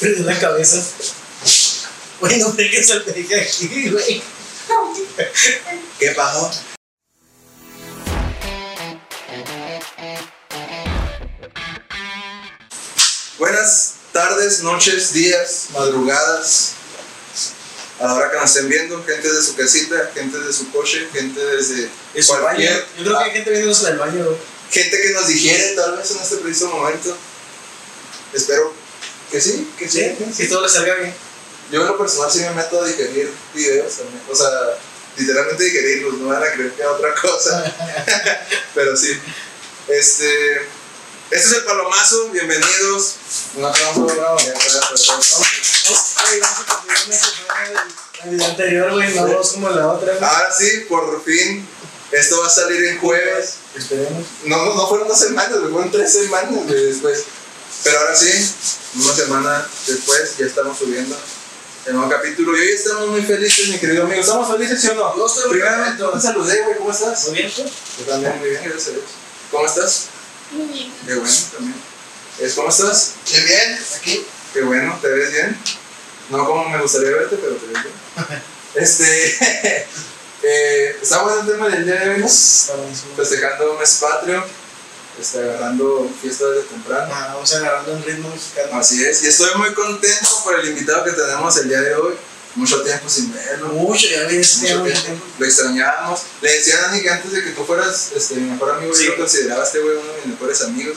Perdí la cabeza. Güey, no pegues el pegue aquí, güey. ¿Qué pasó? Buenas tardes, noches, días, madrugadas. A la hora que nos estén viendo, gente de su casita, gente de su coche, gente desde Es su baño. cualquier. Yo creo que hay gente viéndose del baño, güey. gente que nos digiere tal vez en este preciso momento. Espero que sí, que sí. Sí, si todo le salga bien. Yo en lo personal sí me meto a digerir videos también. O sea, literalmente digerirlos, no van a creer que es otra cosa. Pero sí. Este. Este es el Palomazo, bienvenidos. Un aplauso, bravo. Del video anterior, güey. No dos como la otra, güey. Ahora sí, por fin, esto va a salir en jueves. Esperemos. No, no, no fueron dos semanas, güey, fueron tres semanas güey, después. Pero ahora sí, una semana después ya estamos subiendo el nuevo capítulo. Y hoy estamos muy felices, mi querido amigo. ¿Estamos felices, sí o no? Yo estoy muy Primeramente, te saludé, güey, ¿cómo estás? ¿Muy bien, tú? Yo también, muy bien, gracias a Dios. ¿Cómo estás? Muy bien. Qué bueno, también. Es, ¿Cómo estás? Bien, bien, aquí. Qué bueno, ¿te ves bien? No como me gustaría verte, pero te ves bien. Este. eh, está bueno el tema del día de hoy, ¿no? Festejando mes patrio, este, agarrando fiestas de temprano. Ah, Vamos agarrando un ritmo mexicano. Así es, y estoy muy contento por el invitado que tenemos el día de hoy. Mucho tiempo sin verlo. Mucho, ya ves, Mucho tiempo. tiempo. Lo extrañábamos. Le decía a Dani que antes de que tú fueras este, mi mejor amigo, Sí. yo lo consideraba este güey uno de mis mejores amigos.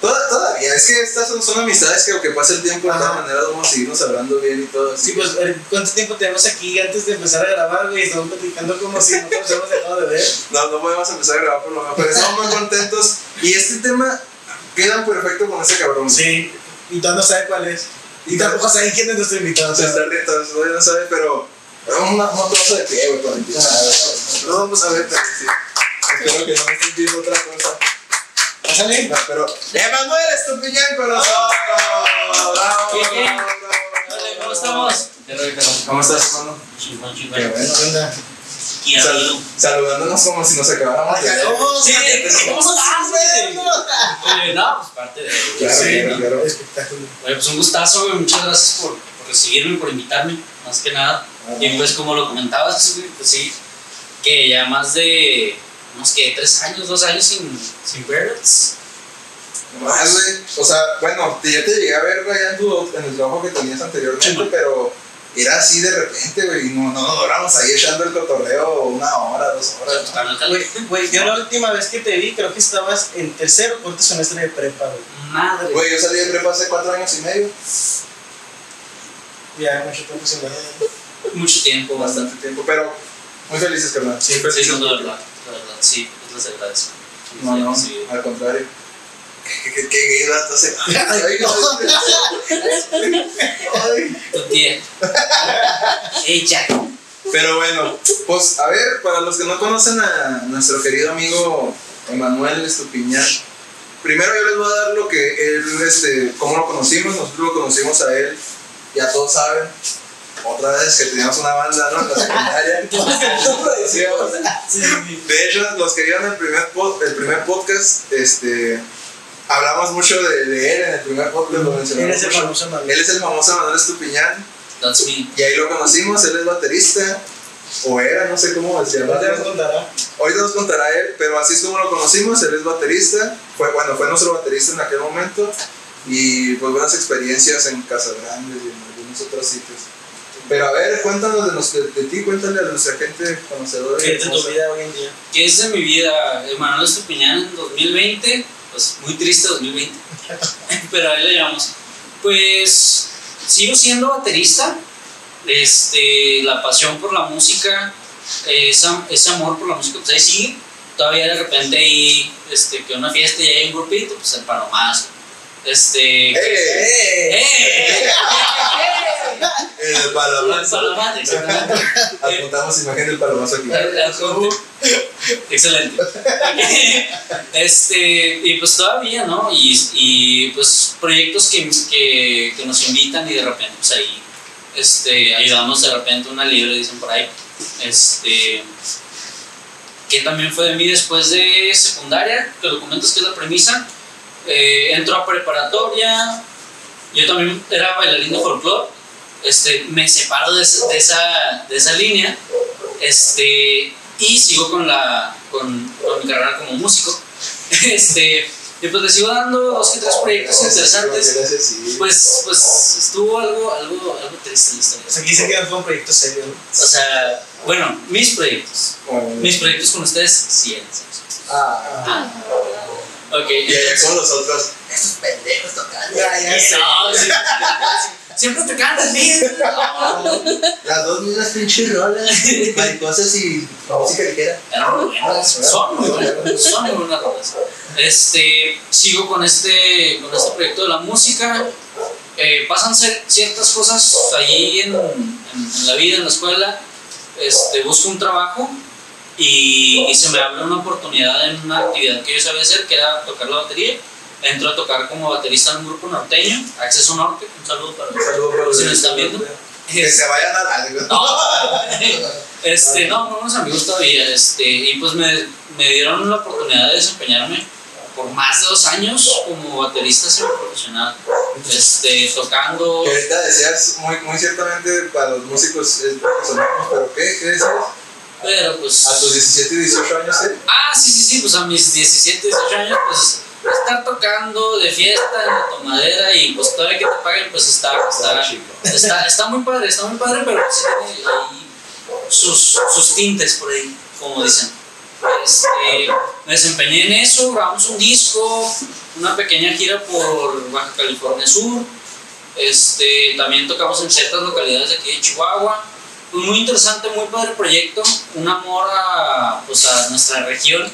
Toda- todavía, es que estas son, son amistades que aunque pase el tiempo, de todas Ajá. maneras vamos a seguirnos hablando bien y todo. Sí, pues, eh, ¿cuánto tiempo tenemos aquí antes de empezar a grabar, güey? Estamos platicando como si no nos hemos dejado de ver. No, no podemos empezar a grabar por lo menos, pero estamos muy contentos. Y este tema queda perfecto con ese cabrón. Sí, y tú no sabes cuál es. Y Y tampoco sabes quién es nuestro invitado. Se está riendo, todavía no sabe, pero. Una, un trozo de pie, güey, para empezar. No vamos a ver, pero sí. Espero que no me estés viendo otra cosa. Pásale. No, pero. ¡Emanuel Estupiñán con nosotros! ¡Bravo! ¿cómo estamos? ¿Cómo estás, hermano? Chingón, Qué chingón. bueno. ¿Qué onda? Aquí Sal- saludándonos como si nos acabáramos de ver. Sí, ¿cómo ¿cómo estás, güey? No, pues parte de. Claro, sí, claro, claro. Espectáculo. Oye, pues un gustazo, güey. Muchas gracias por, por recibirme, por invitarme, más que nada. Y pues, como lo comentabas, güey, pues sí, que ya más de unos que tres años, dos años sin, sin verlos. Más, güey. O sea, bueno, ya te llegué a ver allá en, tu, en el trabajo que tenías anteriormente, Sí. pero era así de repente, güey. y No, no nos duramos ahí echando el cotorreo una hora, dos horas. El Güey, yo la última vez que te vi, creo que estabas en tercero o cuarto semestre de prepa, güey. Madre. Güey, yo salí de prepa hace cuatro años y medio. Ya, mucho tiempo sin ver. Mucho tiempo, bastante. Tiempo, pero muy felices, carnal. Sí, Sí, felices. no, la verdad, la verdad, sí, les agradezco. No, no, Sí. al contrario. ¿Qué, qué, qué gay dato se- Ay, no. Ay. Tu tía. Ella. Pero bueno, pues a ver, para los que no conocen a nuestro querido amigo Emanuel Estupiñán, primero yo les voy a dar lo que él, este, cómo lo conocimos, nosotros lo conocimos a él, ya todos saben, otra vez que teníamos una banda, ¿no? En la secundaria. De hecho, los que vieron el primer, pod- el primer podcast, este, hablamos mucho de, de él en el primer podcast, lo mencionamos Eres el mucho. famoso Manuel. Él es el famoso Manuel Estupiñán, That's me. y ahí lo conocimos, él es baterista, o era, no sé cómo llama. Ahorita nos contará. Ahorita nos contará él, pero así es como lo conocimos, él es baterista, fue, bueno, fue nuestro baterista en aquel momento, y pues buenas experiencias en Casas Grandes y en algunos otros sitios. Pero a ver, cuéntanos de, nos- de, de ti, cuéntale a nuestra gente conocedora. ¿Qué es de tu vida hoy en día? ¿Qué es de mi vida? Emanuel Estupiñán en 2020, pues muy triste 2020, pero ahí le llamamos. Pues sigo siendo baterista, este, la pasión por la música, ese, ese amor por la música, pues ahí sigue. Todavía de repente ahí, este, que una fiesta y hay un grupito, pues el palomazo. Este, ¡Eh! ¡Eh! El El exactamente. Apuntamos imagen del palomazo aquí. Excelente. Este, y pues todavía, ¿no? Y, y pues proyectos que, que, que nos invitan y de repente, pues ahí, este, ayudamos de repente una libre, dicen por ahí. Este, que también fue de mí después de secundaria, que lo comentas que es la premisa. Eh, entro a preparatoria, yo también era bailarín de folclore, este, me separo de, esa- de esa, de esa línea este, y sigo con, la, con, con mi carrera como músico. Este, y pues le sigo dando dos que tres proyectos interesantes. Gracias, sí. Pues, pues estuvo algo, algo, algo triste la historia. O sea, aquí se queda fue un proyecto serio, ¿no? O sea, bueno, mis proyectos. Mis proyectos con ustedes, sí. eran serios. Ah. Ah. Ok. Y allá con los otros. Ya, ya sé. No, sí, Siempre te cantas bien. No. Las dos mismas pinches rolas. Mariposas y música ligera. Eran muy buenas, son muy buenas, son muy buenas rolas. Este, sigo con este, con este proyecto de la música. Eh, pasan ciertas cosas allí en, en- en la vida, en la escuela. Este, busco un trabajo y, y se me abre una oportunidad en una actividad que yo sabía hacer, que era tocar la batería. Entro a tocar como baterista en un grupo norteño, Acceso Norte. Un saludo para Un saludo para Si nos están viendo. Que se vayan a. No, este, no, no unos amigos todavía, este, y pues me, me dieron la oportunidad de desempeñarme por más de dos años como baterista semiprofesional, este, tocando, Que ahorita decías muy, muy ciertamente para los músicos es pero ¿qué? ¿Qué decías? Pero pues, A tus 17 y 18 años, ¿eh? ah, sí, sí, sí, pues a mis 17, 18 años, pues, estar tocando de fiesta en la tomadera y pues todavía que te paguen, pues está, está, está, está muy padre, está muy padre, pero sí tiene ahí sus, sus tintes por ahí, como dicen. Este, me desempeñé en eso, grabamos un disco, una pequeña gira por Baja California Sur. Este, también tocamos en ciertas localidades de aquí de Chihuahua. Pues muy interesante, muy padre proyecto, un amor a, pues a nuestra región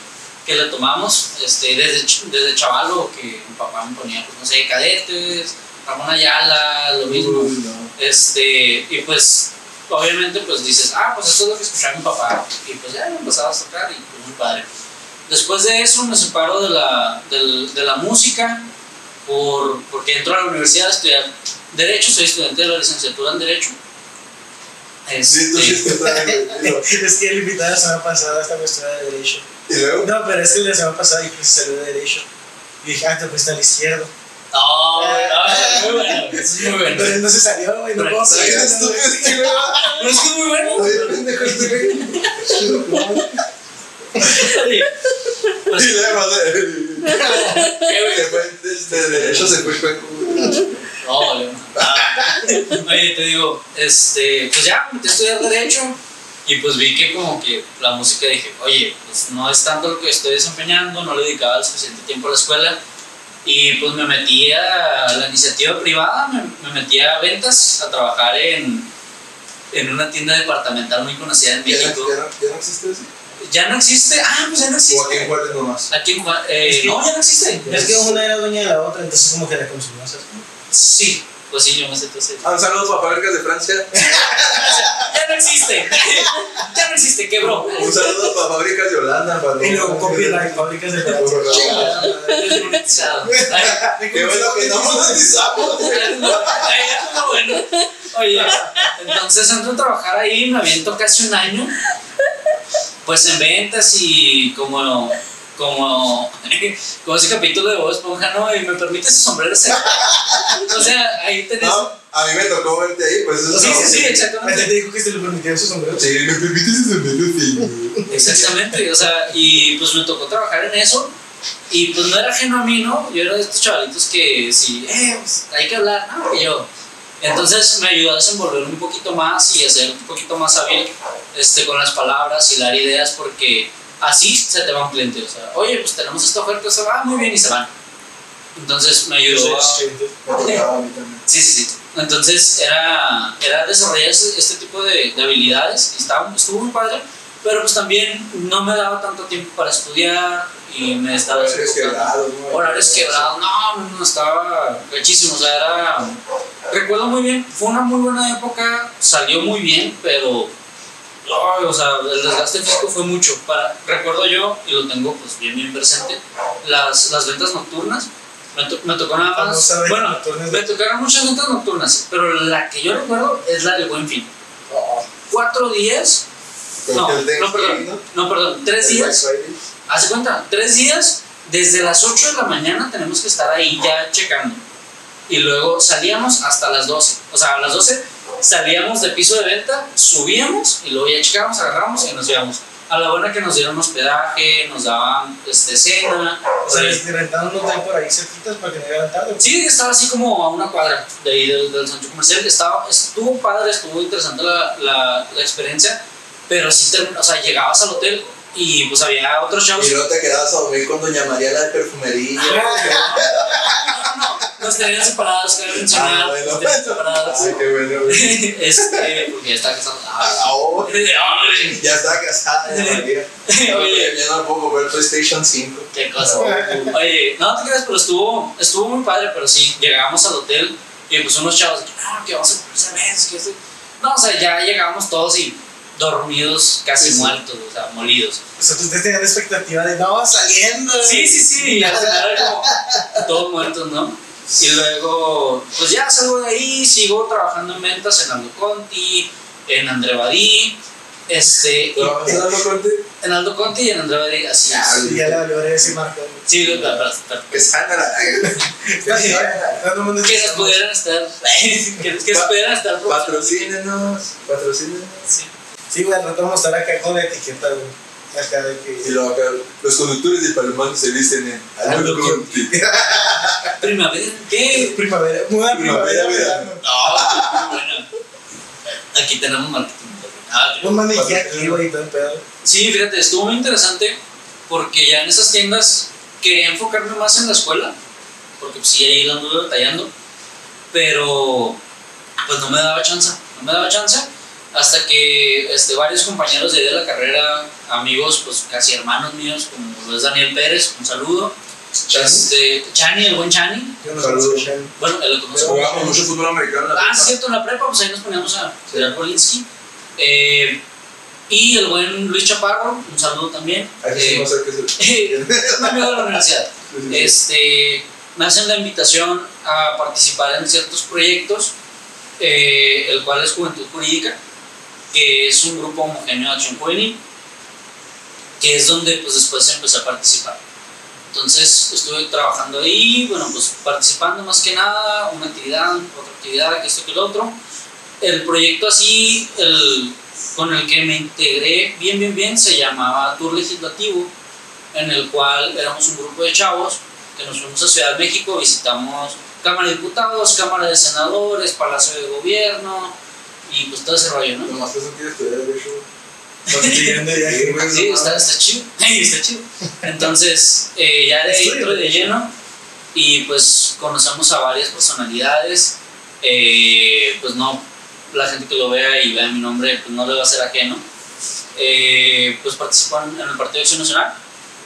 que le tomamos este, desde, desde chavalo, que mi papá me ponía, pues, no sé, cadetes, Ramón Ayala, lo mismo. Uy, no. Este, y pues, obviamente, pues dices, ah, pues esto es lo que escuchaba mi papá. Y pues ya me empezaba a tocar y pues muy padre. Después de eso me separo de la, del- de la música por, porque entro a la universidad a estudiar Derecho, soy estudiante de la licenciatura en Derecho. Sí ahí. Es que el invitado la semana pasada esta cuestión de derecho. Y luego. No, pero es que la semana pasada que se salió de derecho. Y dije, ah, te fuiste al izquierdo. no, no, muy bueno, eso es muy bueno. No se salió, güey, no Pero puedo güey. Pero es que es muy bueno. Oye, pendejo este güey. Oye, pues, Y luego, de- fue chueco. güey. No, vale. Oye, te digo, este, pues ya, a estudiar Derecho y pues vi que como que la música dije, oye, pues no es tanto lo que estoy desempeñando, no le dedicaba el suficiente tiempo a la escuela y pues me metí a la iniciativa privada, me, me metí a ventas, a trabajar en, en una tienda departamental muy conocida en ¿Ya no- México. ya no- ya no existe eso? Ya no existe, ah, pues ya no O aquí en existe. Juárez nomás. Aquí en Juárez, eh, Es que- no, ya no existe. Es que una era dueña de la otra, entonces como que la consumía, ¿sabes? Sí, pues sí, yo me sé todo ese- Ah, un saludo para fábricas de Francia. Ya no existe. ya no existe, quebró. Un saludo para fábricas de Holanda. Para Y luego copyright, fábricas de Francia. Desmonetizado. Qué bueno que no monetizamos. bueno. Oye, entonces entro a trabajar ahí, me aviento casi un año, pues en ventas y como, como, como ese capítulo de Bob Esponja, ¿no? Y me permite ese sombrero. O sea, ahí tenés... No, a mí me tocó verte ahí, pues eso Sí, no. sí, sí, ¿A ti exactamente. te dijo que se le permitieron sus sombreros? Sí, me permites ese sombrero, sí. Exactamente, o sea, y pues me tocó trabajar en eso. Y pues no era ajeno a mí, ¿no? Yo era de estos chavalitos que sí, eh, pues, hay que hablar, ¿no? Que yo. Entonces me ayudó a desenvolverme un poquito más y a ser un poquito más hábil este, con las palabras y dar ideas porque así se te va un cliente. O sea, oye, pues tenemos esta oferta, se va muy bien y se van. Entonces me ayudó a... Sí, sí, sí. Entonces era, era desarrollar este tipo de, de habilidades y estaba, estuvo muy padre, pero pues también no me daba tanto tiempo para estudiar y me estaba Horarios quebrados, ¿no? Horarios quebrados, no, no, no, estaba gachísimo, o sea, era... Recuerdo muy bien, fue una muy buena época, salió muy bien, pero... ay, o sea, el desgaste físico fue mucho. Para, recuerdo yo, y lo tengo pues bien, bien presente, las, las ventas nocturnas. Me, to- me tocó nada más... Famosa venta Bueno, me tocaron muchas ventas nocturnas, pero la que yo recuerdo es la de Buen Fin. Oh, Cuatro días, no, no, perdón, no, perdón, tres días. De cuenta, tres días, desde las 8 de la mañana tenemos que estar ahí ya checando. y luego salíamos hasta las 12. O sea, a las 12 salíamos de piso de venta, subíamos y luego ya checábamos, agarramos y nos íbamos. A la hora que nos dieron hospedaje, nos daban este, cena. O sea, les rentaron un hotel por ahí cerquitas para que no llegaran tarde. Sí, estaba así como a una cuadra de ahí del, del centro comercial. Estaba, estuvo padre, estuvo interesante la, la, la experiencia, pero sí, o sea, llegabas al hotel y pues había otros chavos. Y luego te quedabas a dormir con Doña María la de perfumería. Nos tenían separados, cabe mencionar. Ah, bueno. Nos tenían separados. Ay, qué bueno, güey. este, porque ya estaba casado. Ah, Ah, oh. Ya estaba casada, Doña María. Oye, Ya no puedo comprar PlayStation 5. qué cosa. Oye, no te creas, pero estuvo, estuvo muy padre, pero sí, llegamos al hotel y pues unos chavos, no, que vamos a comer cerveza, que esto. No, o sea, ya llegamos todos y dormidos, casi Sí, muertos, o sea, molidos. O sea, ustedes tenían la expectativa de no, saliendo. Sí, sí, sí, y al final era como todos muertos, ¿no? Y luego, pues ya salgo de ahí, sigo trabajando en ventas en Aldo Conti, en Andrevadí, este, y- ¿Pero vas a darlo cuenta? en Aldo Conti y en Andrevadí, así Ah, es. Y ya le valió ese marco. Sí, la- la- Que que nos pudieran estar, que, se pudieran estar Patrocínenos, patrocínenos. Sí. Sí, güey, al rato vamos a estar acá con la etiqueta, güey. Acá de Y que. acá, los conductores de Palomano se visten en Aldo Aldo Conti. Primavera, ¿qué? Primavera, muda Primavera, primavera, verano. verano. No, bueno. Aquí tenemos marketing. Ah, Un maniquí aquí, güey, todo el pedo. Sí, fíjate, estuvo muy interesante porque ya en esas tiendas quería enfocarme más en la escuela, porque pues sí, ahí la anduve batallando, pero pues no me daba chance, no me daba chance, hasta que este, varios compañeros de la carrera, amigos, pues casi hermanos míos, como es Daniel Pérez, un saludo, este, Chani, el buen Chani, Yo no Saludos. sé escuchar. bueno, él lo conoce Jugamos mucho fútbol americano en la Ah, prepa. sí, cierto, en la prepa, pues ahí nos poníamos a tirar Polinsky. Eh, y el buen Luis Chaparro, un saludo también. Ahí sí Eh, no sé qué es el- es un amigo de la universidad. Sí, sí, sí. Este, me hacen la invitación a participar en ciertos proyectos, eh, el cual es Juventud Jurídica, que es un grupo homogéneo de acción que es donde pues, después empecé a participar. Entonces estuve trabajando ahí, bueno, pues participando más que nada, una actividad, otra actividad, que esto que lo otro. El proyecto así, el, con el que me integré bien, bien, bien, se llamaba Tour Legislativo, en el cual éramos un grupo de chavos que nos fuimos a Ciudad de México, visitamos Cámara de Diputados, Cámara de Senadores, Palacio de Gobierno y pues todo ese rollo, ¿no? Nomás eso quiere estudiar Derecho. Construyendo ya. Sí, está, está chido, está chido. Entonces, eh, ya de ahí de lleno y pues conocemos a varias personalidades, eh, pues no, la gente que lo vea y vea mi nombre, pues no le va a ser ajeno. Eh, pues participan en el Partido de Acción Nacional.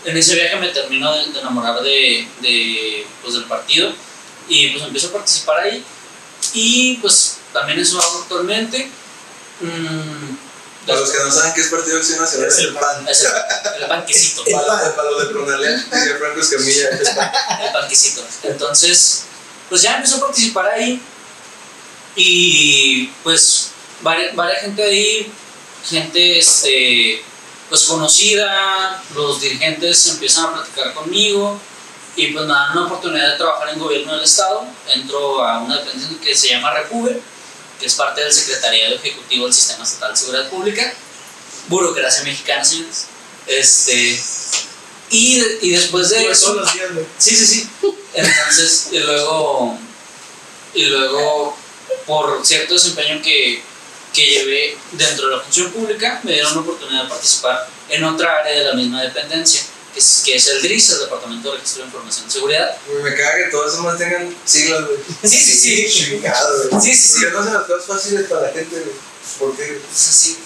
En ese viaje me termino de, de enamorar de, de, pues, del partido y pues empiezo a participar ahí y pues también eso hago actualmente. Mm, Para los que no saben qué es Partido de Acción Nacional, es el PAN. es el, el panquecito. Para, para los de Pronalea, diría Franco Escamilla, es el PAN. el panquecito. Entonces, pues ya empezó a participar ahí y pues varias, varias gente ahí, gente este, pues conocida, los dirigentes empiezan a platicar conmigo y pues me dan una oportunidad de trabajar en gobierno del estado. Entro a una dependencia que se llama Repube, que es parte del Secretariado Ejecutivo del Sistema Estatal de Seguridad Pública, burocracia mexicana, señores. Este, y, y después de eso... Sí, sí, sí. Entonces, y luego, y luego, por cierto desempeño que, que llevé dentro de la función pública, me dieron la oportunidad de participar en otra área de la misma dependencia, que es, que es el DRIS, el Departamento de Registro de Información y Seguridad. Me caga que todos esos más tengan siglas, güey. Sí, sí, sí. Chingado, güey. Sí, sí, sí. ¿Por qué no hacen las cosas fáciles para la gente, güey? ¿Por qué? Pues así,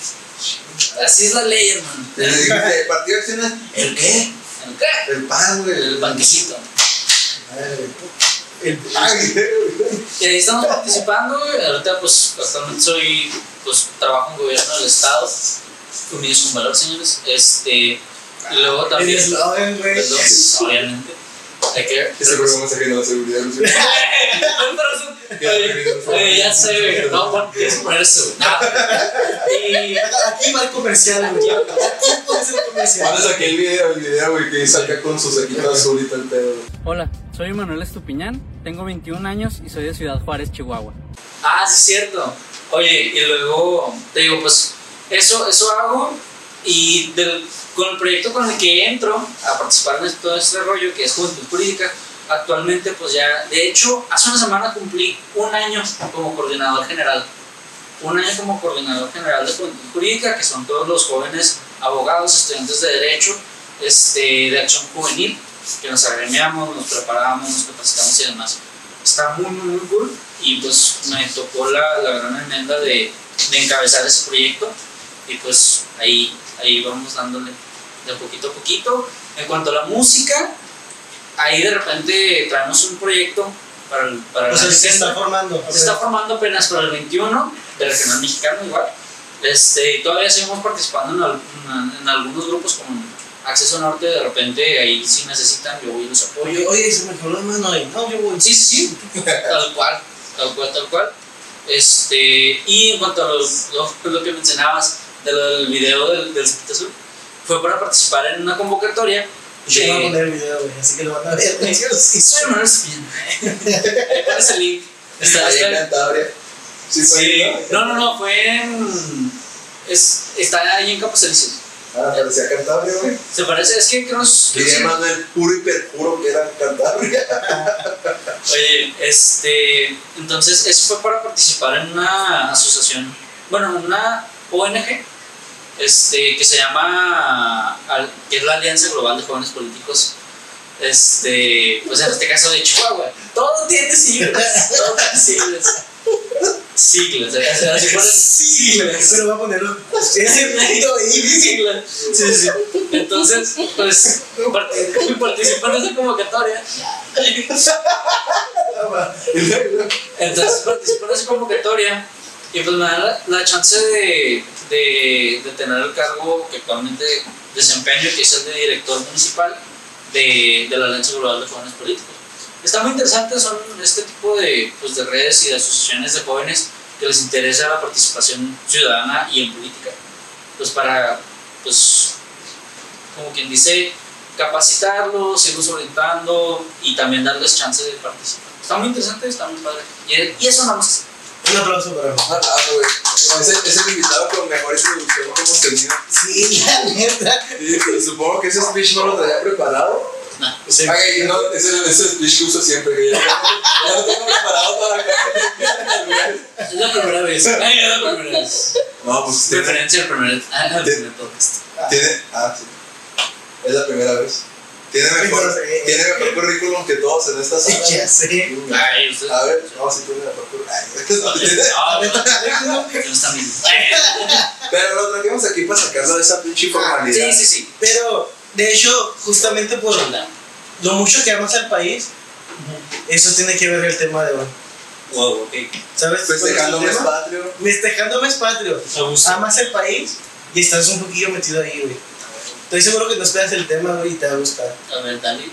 así es la ley, hermano. Dijiste, Partido de Nacional, ¿el qué? ¿El qué? El PAN, güey. El banquecito. Madre, El. Y ahí estamos participando, güey. Ahorita, pues, actualmente soy, pues, trabajo en gobierno del Estado. Unidos con valor, señores. Este, y luego El también. eslogan, güey. Obviamente. Hay que. Ese programa a la seguridad. güey. Ya sé, güey. No, que poner eso. Y. Aquí va el comercial, güey. Aquí pones el comercial. Pones aquel video, el video, güey, que saca con su saquito azul y tal pedo. Hola, soy Manuel Estupiñán tengo 21 años y soy de Ciudad Juárez, Chihuahua. Ah, sí, es cierto. Oye, y luego te digo, pues eso, eso hago y del- con el proyecto con el que entro a participar en todo este rollo que es Juventud Jurídica, actualmente pues ya, de hecho, hace una semana cumplí un año como coordinador general. Un año como coordinador general de Juventud Jurídica, que son todos los jóvenes abogados, estudiantes de Derecho, este, de Acción Juvenil, que nos agremiamos, nos preparamos, nos capacitamos y demás. Está muy, muy, muy cool y pues me tocó la, la gran enmienda de, de encabezar ese proyecto y pues ahí, ahí vamos dándole de poquito a poquito. En cuanto a la música, ahí de repente traemos un proyecto para el, para O sea, se está formando. Se está formando apenas para el 21 de regional mexicano igual. Este, todavía seguimos participando en, al- en- en algunos grupos como Acceso Norte, de repente ahí si necesitan yo voy y los apoyo. Oye, se me quedó la mano ahí. No, yo voy. Sí, sí, sí, tal cual, tal cual, tal cual. Este, y en cuanto a lo, lo, lo que mencionabas de lo del video del, del Cepita Azul, fue para participar en una convocatoria Yo voy a poner el video, güey, así que lo van a ver. güey. Sí, Soy Manuel Espina. Ahí aparece el link. Está, Ahí en Cantabria. Sí, fue Sí, ahí, no, no, no, fue en. Es, está ahí en Campos Elíseos. Ah, parecía Cantabria, güey. Se parece, es que creo que nos- Diría Manuel puro y perjuro que era Cantabria. Oye, este. Entonces, eso fue para participar en una asociación, bueno, una ONG, este, que se llama. que es la Alianza Global de Jóvenes Políticos. Este, pues en este caso de Chihuahua. Todo tiene siglas. Todo tiene siglas. Siglas, así siglas. Pero voy a ponerlo. Ese video ahí. Siglas. Sí, sí. Entonces, pues, part- participan en esa convocatoria. Entonces participo en esa convocatoria y pues me dan la, la chance de, de, de tener el cargo que actualmente desempeño, que es el de director municipal de, de la Alianza Global de Jóvenes Políticos. Está muy interesante, son este tipo de, pues, de redes y de asociaciones de jóvenes que les interesa la participación ciudadana y en política. Pues para, pues, como quien dice, capacitarlos, irlos orientando y también darles chance de participar. Está muy interesante, está muy padre. Y, y eso nada más. Un aplauso para mí. Ah, güey. Es el, es el invitado con mejor introducción que hemos tenido. Sí, la neta. Y, supongo que ese speech no lo traía preparado. Sí. Ah, no, ese, ese speech que uso siempre. Que ya, ya lo tengo preparado para acá. Es la primera vez. Ay, es la primera vez. No, pues tiene, Referencia al primer, al primer podcast. tiene. Ah, sí. Es la primera vez. Tiene mejor, tiene mejor currículum que todos en esta sala. Ya sé. Ay, usted. A ver, no, si tiene mejor currículum. Ay, no, tiene- Ah, no, no está bien. Pero lo trajimos aquí para sacarlo de esa pinche formalidad. Sí, sí, sí. Pero, de hecho, justamente por lo mucho que amas al país, eso tiene que ver el tema de hoy. Wow, ok. ¿Sabes? Festejando ¿Cuál es mes patrio. Festejando mes patrio. Amas el país y estás un poquillo metido ahí, güey. Estoy seguro que nos esperas el tema, güey, y te va a gustar. A ver, dale.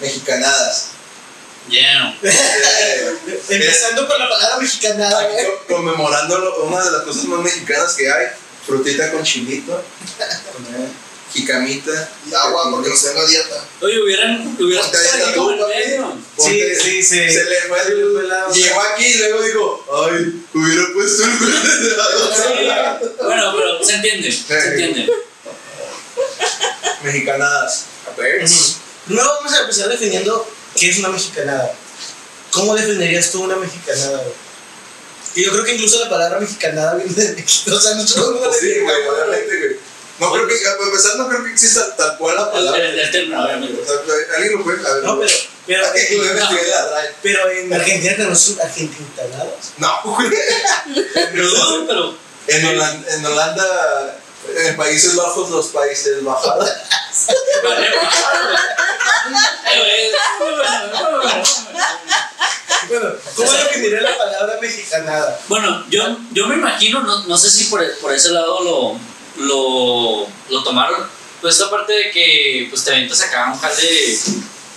Mexicanadas. Lleno. Eh, Empezando por la palabra mexicanada, aquí güey. co- conmemorando lo- una de las cosas más mexicanas que hay. Frutita con chilito. Jicamita. Y agua porque no tengo dieta. Oye, hubieran, hubieran Ponte ahí la tuba, medio. Sí, Ponte- sí, sí. Se le fue Se el. la- Llegó aquí y luego dijo: Ay, hubiera puesto el. Sí. Bueno, pero se entiende. Se entiende. Mexicanadas. A ver. Primero vamos a empezar definiendo qué es una mexicanada. ¿Cómo definirías tú una mexicanada, güey? Y yo creo que incluso la palabra mexicanada viene de México. O sea, nosotros no la Sí, güey, definiríamos, güey. obviamente, güey. No creo que, a empezar, no creo que exista tal cual la palabra. el, el término, obviamente. O sea, Alguien lo puede saber. No, pero, pero, la RAE. pero en Argentina tenemos argentintanadas. No, güey. No, pero. En Holanda, en Holanda, en Países Bajos, los Países Eh, güey. Bueno, ¿cómo definiría la palabra mexicanada? Bueno, yo, yo me imagino, no, no sé si por, por ese lado lo, lo, lo tomaron, pues esta parte de que pues te aventas acá un jale,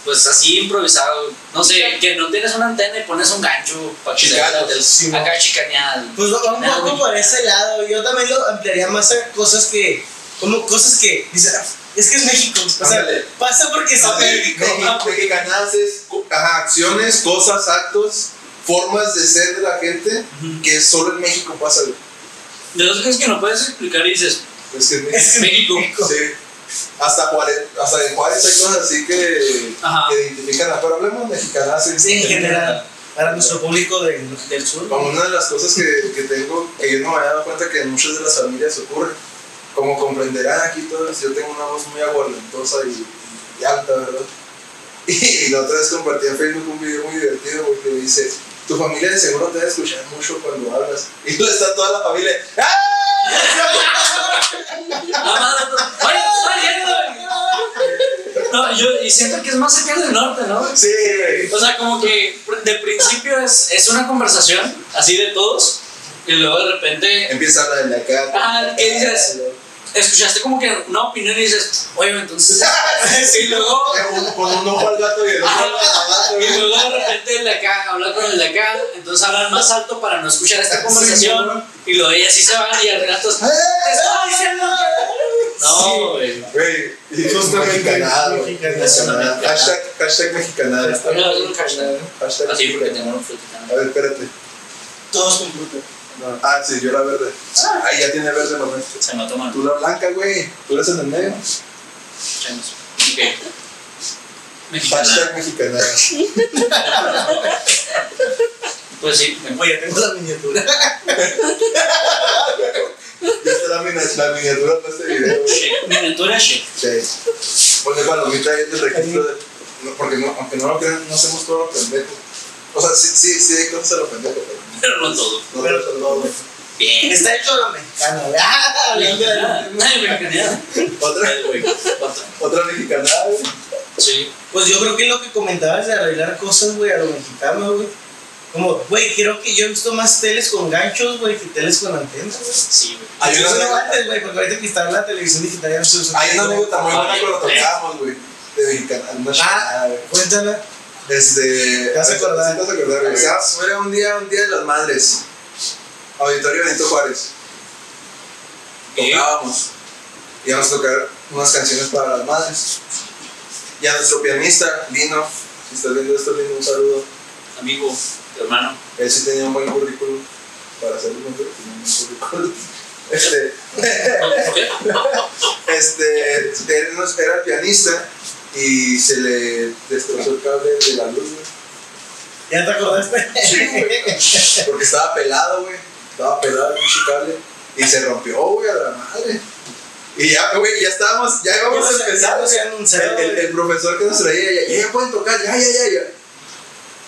pues así improvisado, no sé, que no tienes una antena y pones un gancho para que sí, acá chicaneado. Pues va un Ah, poco por ese lado. Yo también lo ampliaría más a cosas que, como cosas que, dices, "Ah, Es que es México. O sea, Ándale. pasa porque es México. México, mexicanadas es co- ajá, acciones, cosas, actos, formas de ser de la gente que solo en México pasa. De dos cosas que no puedes explicar y dices, Es que Es que México. México. Sí. Hasta, Juárez, hasta en Juárez hay cosas así que, Ajá. que identifican a, pero hablemos de mexicanadas en, Sí, en general. Para nuestro público del, del sur. Como una de las cosas que, que tengo, que yo no me había dado cuenta que en muchas de las familias ocurre. Como comprenderán aquí todos, yo tengo una voz muy aguardentosa y, y alta, ¿verdad? Y la otra vez compartí en Facebook un video muy divertido güey, que dice, tu familia de seguro te va a escuchar mucho cuando hablas. Y luego está toda la familia, ¡ah! "Ah, ¡Vaya, vaya, No, yo y siento que es más cerca del norte, ¿no? Sí, güey. O sea, como que de principio es, es una conversación así de todos y luego de repente Empieza a hablar de acá. Ah, ¿qué dices? Escuchaste como que una opinión y dices, oye, entonces. y luego. Con un ojo al gato y el otro al gato. Y luego de repente el de acá habla con el de acá, entonces hablan más alto para no escuchar esta conversación. Y luego ellas sí se van y el gato. ¡Te estaba diciendo! que-". No, güey. Güey, y Justamente, mexicanada, mexicanada. Mexicanada. Hashtag, hashtag mexicanada. Un hashtag. Hashtag Así porque mexicanada. tenemos A ver, espérate. Todos con fruta. No. Ah, sí, yo la verde. Ah, ya tiene verde nuestra. Se me toma. Tú la blanca, güey. Tú eres en el medio. Ok. Mexicana. Hashtag mexicanada. Pues sí, me Oye, tengo la miniatura. Ya está la, miniatura para este video. Miniatura shake. Sí. Ponle palomita en el registro de. No, porque no, aunque no lo crean, no hacemos todo lo pendejo. O sea, sí, sí, sí hay cosas a lo pendejo, pero Pero no todo. no Pero todo lo. Bien. Está hecho lo mexicano. güey. Ah, hablando de Mexicana. lo- Ay, mexicanidad. Otra. Otra. otra mexicanada, güey. Sí. Pues yo creo que lo que comentabas de arreglar cosas, güey, a lo mexicano, güey. Como, güey, creo que yo he visto más teles con ganchos, güey, que teles con antenas, güey. Sí, güey. Una- no antes, güey, porque ahorita que está la televisión digital ya no se usa. Hay una anécdota muy buena cuando güey. tocábamos, güey. De mexicana. Ah, cuéntala. Este. Te vas a acordar. sí te vas a acordar, güey. O sea, era un día, un día de las madres. Auditorio Benito Juárez. Tocábamos. Íbamos a tocar unas canciones para las madres. Y a nuestro pianista, Lino, si estás viendo esto, Lino, un saludo. Amigo, tu hermano. Él sí tenía un buen currículum para ser un hombre, tenía un buen currículum. Este, este, él era el pianista y se le destrozó el cable de la luz, güey. ¿Ya te acordaste? Porque estaba pelado, güey. Estaba pelado el pinche cable. Y se rompió, güey, a la madre. Y ya, güey, ya estábamos, ya íbamos a empezar. Se El, el- el profesor que nos traía, ya, ya, ya pueden tocar, ya, ya, ya, ya.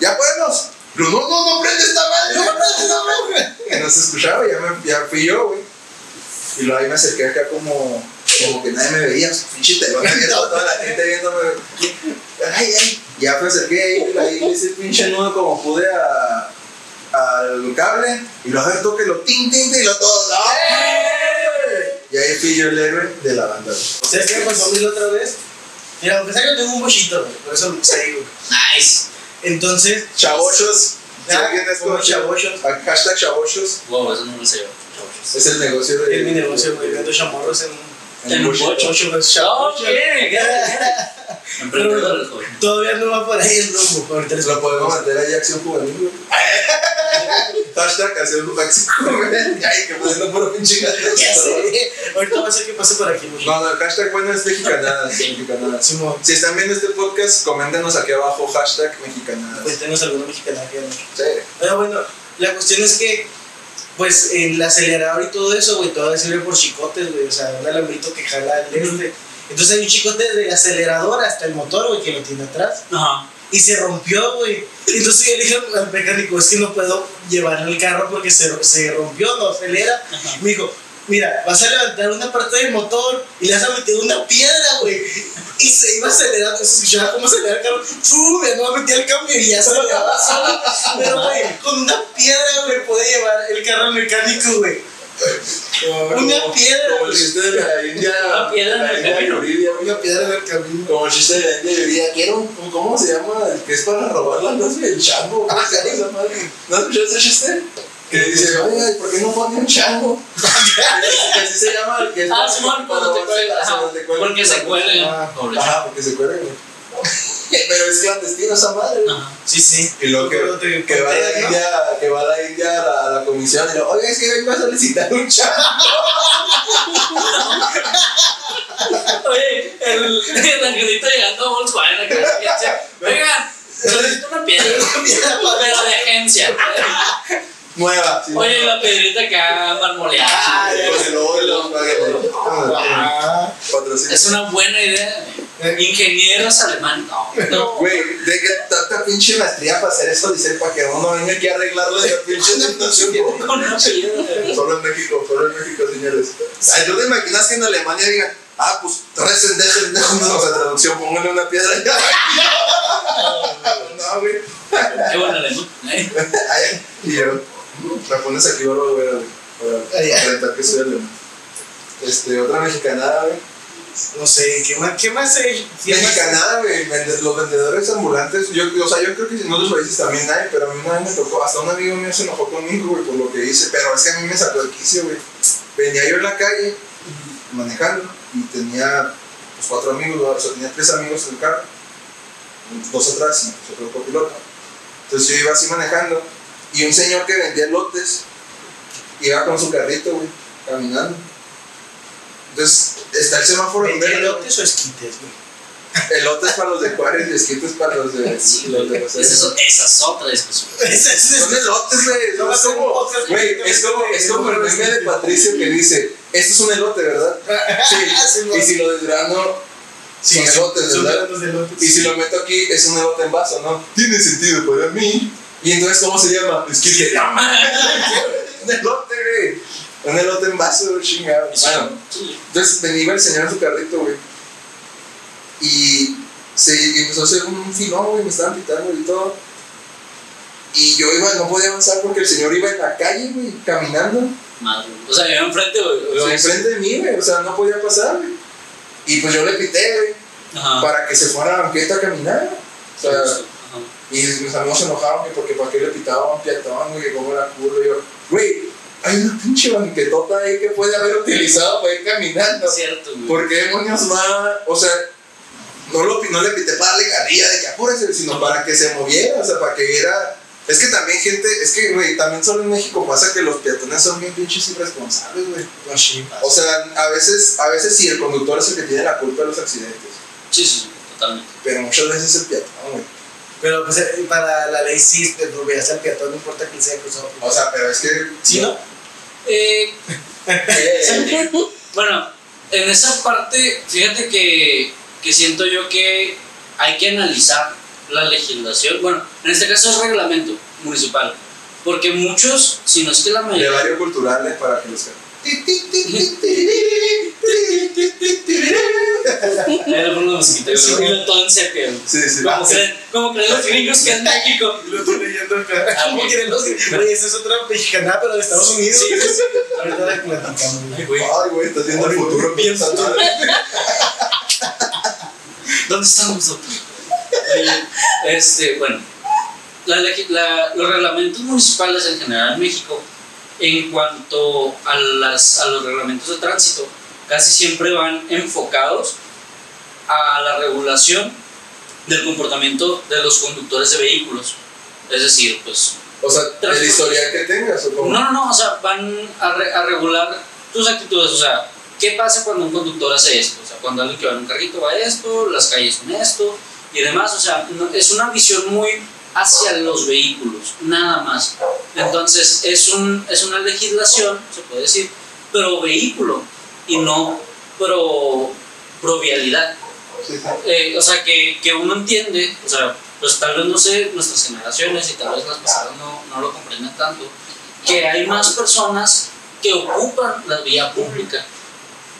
Ya podemos. Pero no, no, no prende esta madre, no prende esta madre. Y nos escuchaba, ya, me, ya fui yo, güey. Y luego ahí me acerqué acá como, como que nadie me veía. Pinche telón abierto, toda la gente viéndome. Ay, ay. Ya me acerqué ahí, ahí le hice el pinche nudo como pude a, al cable. Y luego a ver, tóquelo, tin, tin, tin, y lo todo. ¡ay! Y ahí fui yo el héroe de la banda. ¿Sabes qué me pasó a mí la otra vez? Mira, aunque sea yo tengo un bochito, por eso lo puse ahí, güey. Nice. Entonces, Chavochos. Si alguien es como chavochos. Hashtag chavochos. Wow, eso no lo sé yo. Es el negocio de. es mi negocio, güey, vendo chamorros en En un bocho. ocho, güey, Oh, chamorros. ¿qué? Emprendedor, joven. Todavía no va por ahí el rumbo, ahorita les Lo podemos meter ahí acción juvenil. Hashtag acción juvenil. Ay, que poniendo puro pinche Ya sé. Ahorita va a ser que pase por aquí. No, no, el hashtag bueno es mexicanadas. mexicanadas. Si están viendo este podcast, coméntenos aquí abajo hashtag mexicanadas. cuéntenos alguna mexicana que. Sí. Pero bueno, la cuestión es que, pues, el acelerador y todo eso, güey, todavía sirve por chicotes, güey. O sea, un alambrito que jala el este. Entonces hay un chicote desde el acelerador hasta el motor, güey, que lo tiene atrás. Ajá. Y se rompió, güey. Entonces yo le dije al mecánico, es que no puedo llevar el carro porque se, se rompió, no acelera. Ajá. Me dijo, mira, vas a levantar una parte del motor y le vas a meter una piedra, güey. Y se iba acelerando, se escuchaba cómo aceleraba el carro. ¡Fum! Ya no metía el cambio y ya se lo llevaba solo. Pero, güey, con una piedra, güey, puede llevar el carro al mecánico, güey. Una piedra, Como el chiste de la India. Una piedra en el camino. Una piedra en el camino. Como el chiste de la India. Quiero. ¿Cómo se llama? El que es para robar las cosas del chango. ¿Cómo se llama esa madre? ¿No has escuchado ese chiste? Que dice, oye, ¿y ¿por qué no pone un chango? que así se llama el que es Ah, Simón, cuando te cuelgan. Porque se cuelgan. Ah, Pobre Ajá, porque se cuelgan, güey. Pero es clandestino esa madre, güey. Ajá. Sí, sí. Y te- que, que va la ¿no? India, que va la India a la, a la comisión y le oye, es que vengo a solicitar un chango. Oye, el, el angelito llegando a Volkswagen acá. Oigan, necesito una piedra. Pero de agencia. Nueva. sí. Oye, la piedrita acá marmoleada. Es una buena idea. Ingenieros alemanes. No, no. Güey, de que tanta pinche maestría para hacer eso, dice, para que uno venga aquí a arreglarlo de la pinche piedra. Solo en México, solo en México, señores. ¿tú te imaginas que en Alemania digan, ah, pues recen de ese no, o sea, traducción, póngale una piedra allá? no, güey. Qué buen alemán. ¿eh? Ay, y yo, la pones aquí, bárbaro, güey, para ay. aparentar que soy alemán. Este, otra mexicanada, güey. no sé, ¿qué más? ¿Qué más hay? ¿Qué? Mexicanada, güey, los vendedores ambulantes, yo, o sea, yo creo que en otros países también hay, pero a mí una vez me tocó, hasta un amigo mío se enojó conmigo, güey, por lo que hice, pero es que a mí me sacó el quicio, güey. Venía yo en la calle, manejando, y tenía, pues, cuatro amigos, o sea, tenía tres amigos en el carro, dos atrás y otro copiloto. Entonces yo iba así manejando, y un señor que vendía lotes, iba con su carrito, güey, caminando. Entonces, está el semáforo en verde. ¿Elotes o esquites, güey? Elotes para los de Juárez y esquites para los de, Sí, los de Esa es, esa es otra discusión. Son elotes, güey. No Es como, güey, es como, es como el meme de Patricio que dice, esto es un elote, ¿verdad? Sí. Y si lo desgrano, son elotes, ¿verdad? los. Y si lo meto aquí, es un elote en vaso, ¿no? Tiene sentido para mí. Y entonces, ¿cómo se llama? Esquite. ¡No mames! Un elote, güey. Un elote en vaso, chingado. Bueno, entonces venía el señor en su carrito, güey. Y se empezó a hacer un filón, güey, me estaban pitando y todo. Y yo iba, no podía avanzar porque el señor iba en la calle, güey, caminando. Madre. O sea, yo enfrente, güey. O sea, enfrente de mí, güey, o sea, no podía pasar, güey. Y pues yo le pité, güey, para que se fuera a la banqueta a caminar. O sea. Y mis amigos se enojaron, güey, porque para qué le pitaba a un peatón, güey, que como era curro. Y yo, güey, hay una pinche banquetota ahí que puede haber utilizado para ir caminando. Cierto, güey. ¿Por qué demonios va? O sea, no, lo, no le pité para darle carrilla de que apúrese, sino para que se moviera, o sea, para que viera. Es que también gente, es que, güey, también solo en México pasa que los peatones son bien pinches irresponsables, güey. No, sí, O sea, a veces, a veces sí, el conductor es el que tiene la culpa de los accidentes, Sí, sí, totalmente. pero muchas veces el peatón. Pero pues eh, para la ley sí, te atropellas al peatón, no importa quién sea cruzado. O sea, pero es que... ¿Sí, no? Eh, bueno, en esa parte, fíjate que, que siento yo que hay que analizar la legislación. Bueno, en este caso es reglamento municipal. Porque muchos, si no es que la de mayoría. culturales para que los Ahí le pongo la musiquita, Sí, y lo todo en sepia. güey. Sí, sí. Como creen, como creen los gringos que en México. Lo estoy leyendo acá. Ah, ¿Cómo ok. quieren los Güey, esa es otra mexicana, pero de Estados Unidos. Sí, sí, sí. Ahorita la platicamos. Ay, güey. güey, Ay, güey, estás viendo el futuro. Bien pensando. ¿Dónde estamos nosotros? Este, bueno, la legi- la- los reglamentos municipales en general en México, en cuanto a, las, a los reglamentos de tránsito, casi siempre van enfocados a la regulación del comportamiento de los conductores de vehículos. Es decir, pues O sea, el historial que tengas, o como. no, no, no, o sea, van a, re- a regular tus actitudes, o sea, ¿qué pasa cuando un conductor hace esto? O sea, cuando alguien que va en un carrito va a esto, las calles son esto y demás, o sea, no- es una visión muy hacia los vehículos, nada más. Entonces, es, un, es una legislación, se puede decir, pro vehículo y no pro, pro vialidad. Sí, sí. Eh, o sea, que, que uno entiende, o sea, pues tal vez no sé, nuestras generaciones y tal vez las pasadas no, no lo comprenden tanto, que hay más personas que ocupan la vía pública,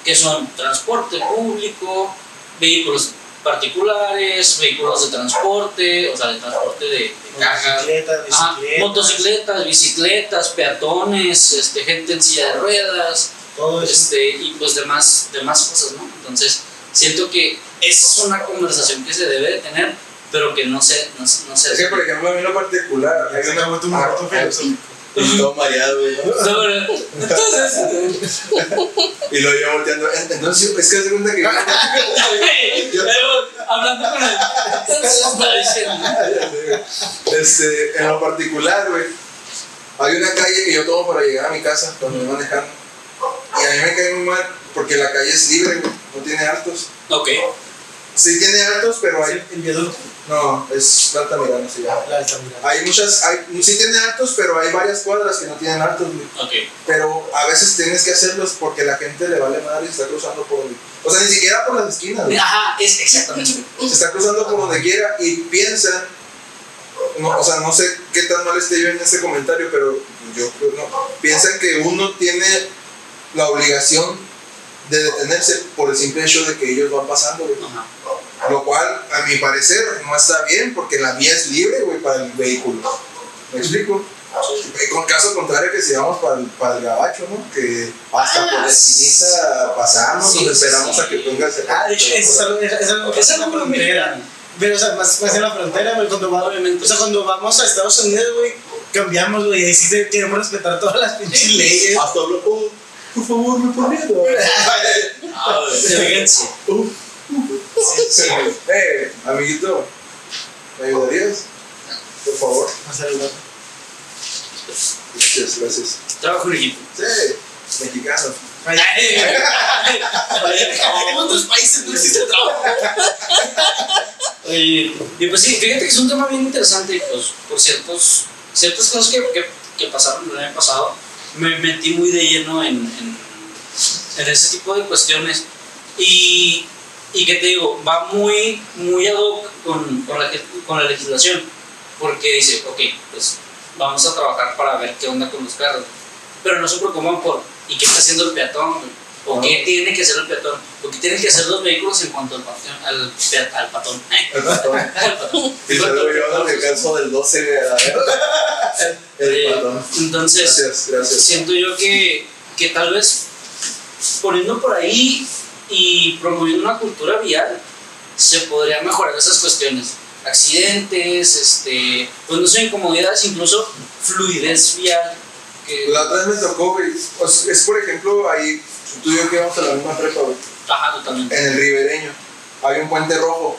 que son transporte público, vehículos particulares, vehículos de transporte, o sea, de transporte de, de cajas, Bicicletas, Ajá, bicicletas. motocicletas, bicicletas, peatones, este, gente en silla de ruedas, Todo eso. este, y pues demás, demás cosas, ¿no? Entonces, siento que esa es una conversación que se debe de tener, pero que no se, no, se- no se Es que, por ejemplo, a mí en lo particular, acabó tu Ah, todo mareado, güey. Entonces, Y lo iba volteando. Entonces, es que hace cuenta que. Yo- hablando con él. Este, en lo particular, güey, hay una calle que yo tomo para llegar a mi casa cuando voy manejando. Y a mí me cae muy mal porque la calle es libre, güey, no tiene altos. Ok. Sí tiene altos, pero hay. El viaducto. No, es Planta Miranda, se llama. La Altamirano. Hay muchas, hay, sí tiene altos, pero hay varias cuadras que no tienen altos, güey. Ok. Pero a veces tienes que hacerlos porque la gente le vale madre y se está cruzando por donde. O sea, ni siquiera por las esquinas, güey. Ajá, es exactamente. se está cruzando por donde quiera y piensan, no, o sea, no sé qué tan mal esté yo en ese comentario, pero yo creo no, piensan que uno tiene la obligación de detenerse por el simple hecho de que ellos van pasando, güey. Ajá. Lo cual, a mi parecer, no está bien porque la vía es libre, güey, para el vehículo. ¿Me explico? Con caso contrario que si vamos para el, para el gabacho, ¿no? Que hasta por la esquinita pasamos, Sí, nos esperamos sí. a que ponga el Ah, de hecho, eso es algo, es algo Es algo muy. Pero, o sea, más, más en la frontera, güey, cuando va. O sea, cuando vamos a Estados Unidos, güey, cambiamos, güey, y sí queremos respetar todas las pinches leyes. Hasta por favor, me permito. Ah, elegancia. Sí, güey. Eh, amiguito, ¿me ayudarías? Por favor. Vamos a saludar. Gracias, gracias. Trabajo en equipo. Sí, mexicano. En otros países no existe trabajo. Oye, y pues sí, fíjate que es un tema bien interesante, pues por ciertos, ciertas cosas que, que, que pasaron el año pasado, me metí muy de lleno en, en, ese tipo de cuestiones. Y, y que te digo, va muy, muy ad hoc con, con, la, con la legislación, porque dice, ok, pues vamos a trabajar para ver qué onda con los carros, pero no se preocupan por, ¿y qué está haciendo el peatón? ¿O qué tiene que hacer el peatón? ¿O qué tienen que hacer los vehículos en cuanto al, patón, al, patón? Al patón. Y luego yo me canso del 12 de la El Eh, patón. Entonces, Gracias, gracias. siento yo que, que tal vez poniendo por ahí y promoviendo una cultura vial, se podrían mejorar esas cuestiones. Accidentes, este, pues no sé, incomodidades, incluso fluidez vial. Que, La otra vez me tocó, Es por ejemplo, ahí, tú y yo que íbamos a la misma prepa, güey. ajá, totalmente. En el ribereño. Había un puente rojo.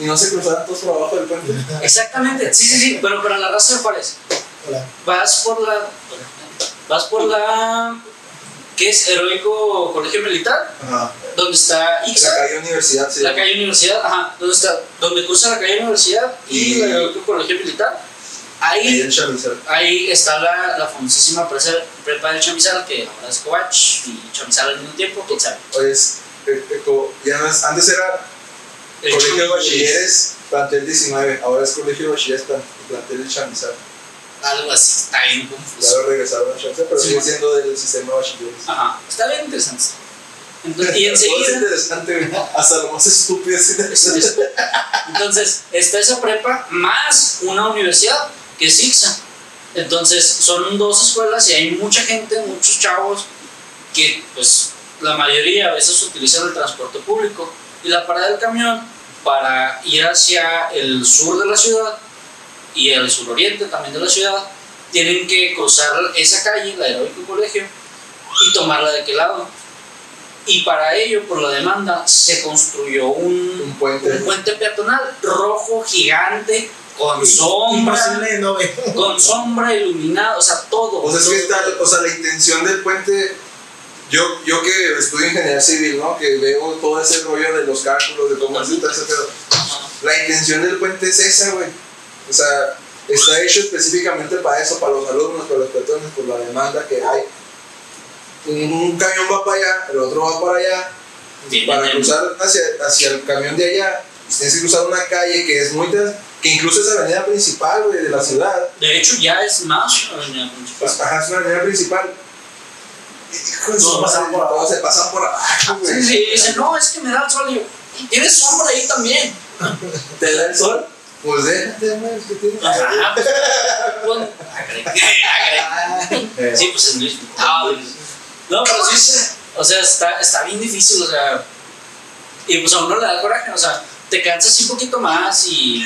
Y no se cruzaban todos por abajo del puente. Exactamente, sí, sí, sí, pero para la raza de Juárez, Hola. vas por la. Vas por la. ¿Qué es? Heroico Colegio Militar, Ajá. donde está Ixa. la calle Universidad, sí. La calle Universidad, ajá, donde está, donde cruza la calle Universidad y Y- la Heroico Colegio Militar. Ahí Ahí, está la, la famosísima prepa de Chamizal, que ahora es Coach y Chamizal al mismo tiempo, quién sabe. Oye, es, eh, eh, antes era El Colegio de Bachilleres, plantel 19, ahora es Colegio de Bachilleres, plan- plantel de Chamizal. Algo así, está bien Ya confuso. lo regresaron a Chamizal, pero Sí, sigue siendo del sistema de bachilleres. Ajá, está bien interesante. Entonces, y Todo es enseguida. interesante. Hasta lo más estúpido es interesante. Entonces, está esa prepa más una universidad que es IXA. Entonces, son dos escuelas y hay mucha gente, muchos chavos que, pues, la mayoría a veces utilizan el transporte público y la parada del camión para ir hacia el sur de la ciudad y el suroriente también de la ciudad, tienen que cruzar esa calle, la Heroico Colegio, y tomarla de qué lado. Y para ello, por la demanda, se construyó un, Un puente. un puente peatonal rojo gigante con sombra, no con sombra iluminada, o sea, todo. O sea, es que está, o sea, la intención del puente, yo, yo que estudio ingeniería civil, ¿no? Que veo todo ese rollo de los cálculos, de cómo. Ajá. La intención del puente es esa, güey. O sea, está hecho específicamente para eso, para los alumnos, para los peatones, por la demanda que hay. Un, un camión va para allá, el otro va para allá. Bien, para bien. cruzar hacia, hacia el camión de allá, tienes que cruzar una calle que es muy... tras- que incluso es la avenida principal, güey, de la ciudad. De hecho, ya es más avenida principal. Pues, ajá, es una avenida principal. Hijo Todos pasan por todos se pasan por abajo, güey. Sí, sí, dice, no, es que me da el sol. Y yo, tienes sombra ahí también. ¿Te da el sol? Pues déjate, güey, es que tiene- Ajá. Eh, Sí, pues es Luis. No, pero sí, sí, o sea, está, está bien difícil, o sea, y pues a uno le da coraje, o sea, te cansas un poquito más y,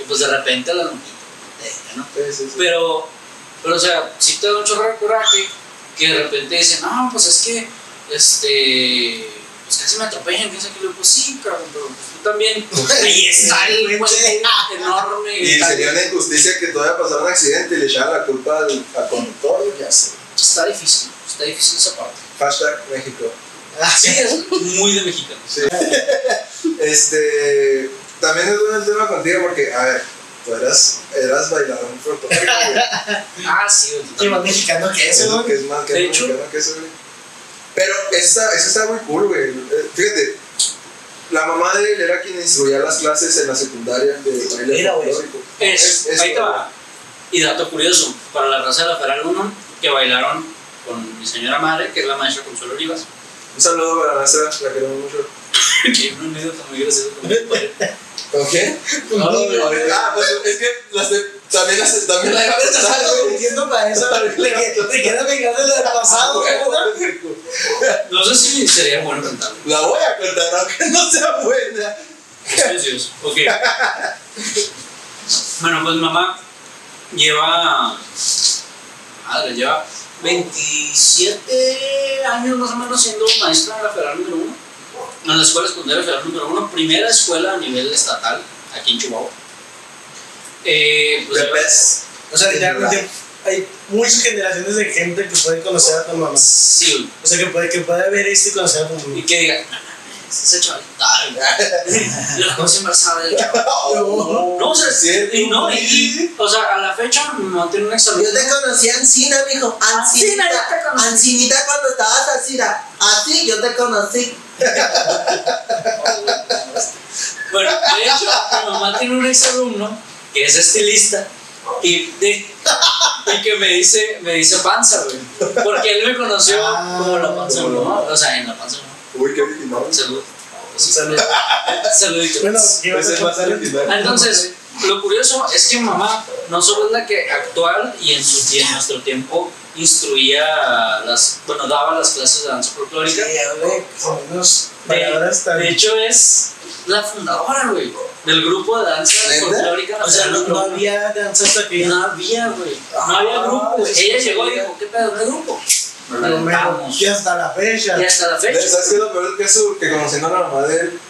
y pues de repente la lonjita, ¿no? sí, sí, sí. Pero Pero, o sea, sí te da un chorro de coraje que de repente dicen, no, pues es que, este, pues casi me atropellan, piensa que le pues sí, cabrón, pero pues tú también. Ahí está el puente enorme. Y sería una injusticia que todavía pasara un accidente y le echaran la culpa al, al conductor. Ya sé. está difícil, está difícil esa parte. Hashtag México. Sí, es muy de mexicano. Sí. este. También es bueno el tema contigo porque, a ver, tú eras, eras bailador güey. Ah, sí, güey, más mexicano que Eso eso, es lo ¿no? que es más que De hecho- mexicano que eso, güey. Pero eso está, eso está muy cool, güey. Eh, Fíjate, la mamá de él era quien instruía las clases en la secundaria de baile Mira, güey. Es, Es- ahí te va. Y dato curioso, para la raza de la Feral 1, que bailaron con mi señora madre, que es la maestra Consuelo Olivas, Un saludo para la maestra, la queremos mucho. que una anécdota muy graciosa con mi padre. ¿Con qué? No, no, no, Ah, pues es que las de- también, las, también la güey. diciendo para eso, te quedas vengando del pasado, ¿verdad? No sé si sería bueno cantarlo. La voy a contar, aunque no sea buena. Es. Ok. Bueno, pues mamá lleva. Madre, lleva 27 años más o menos siendo maestra en la Federal número 1. En la escuela secundaria federal número 1, primera escuela a nivel estatal aquí en Chihuahua. Eh, pues. O sea, literalmente hay muchas generaciones de gente que puede conocer a tu mamá. sí. O sea, que puede, que puede ver esto y conocer a tu Y mamá. que diga, "No, no, no, ese chaval, la cosa embarazada del chaval. No, o sea, cierto, y no, y, o sea, a la fecha mi mamá tiene un examen. Yo te conocí a Ancina, mijo. Ancina, yo te conocí. Ancinita cuando estabas así, así yo te conocí. Bueno, de hecho, mi mamá tiene un exalumno que es estilista y, de- y que me dice, me dice panza, güey. Porque él me conoció Ah, como la panza, ¿no? O sea, en la panza, ¿no? Uy, qué original. Salud. Salud. Saludito. Bueno, ¿qué ibas Ese a es más original. Entonces, lo curioso es que mamá no solo es la que actual y en, su, y en nuestro tiempo instruía las, bueno, daba las clases de danza Sí, folclórica. son unos De, de hecho, es la fundadora, güey, del grupo de danza folclórica. O sea, no, no había danza hasta que No había, güey. No había grupo, güey. sí, Ella sí, llegó y sí. dijo, ¿qué pedo de grupo? Nos. Y hasta la fecha. Y hasta la fecha. ¿Sabes qué es lo peor del caso? Que conociendo a la mamá de él,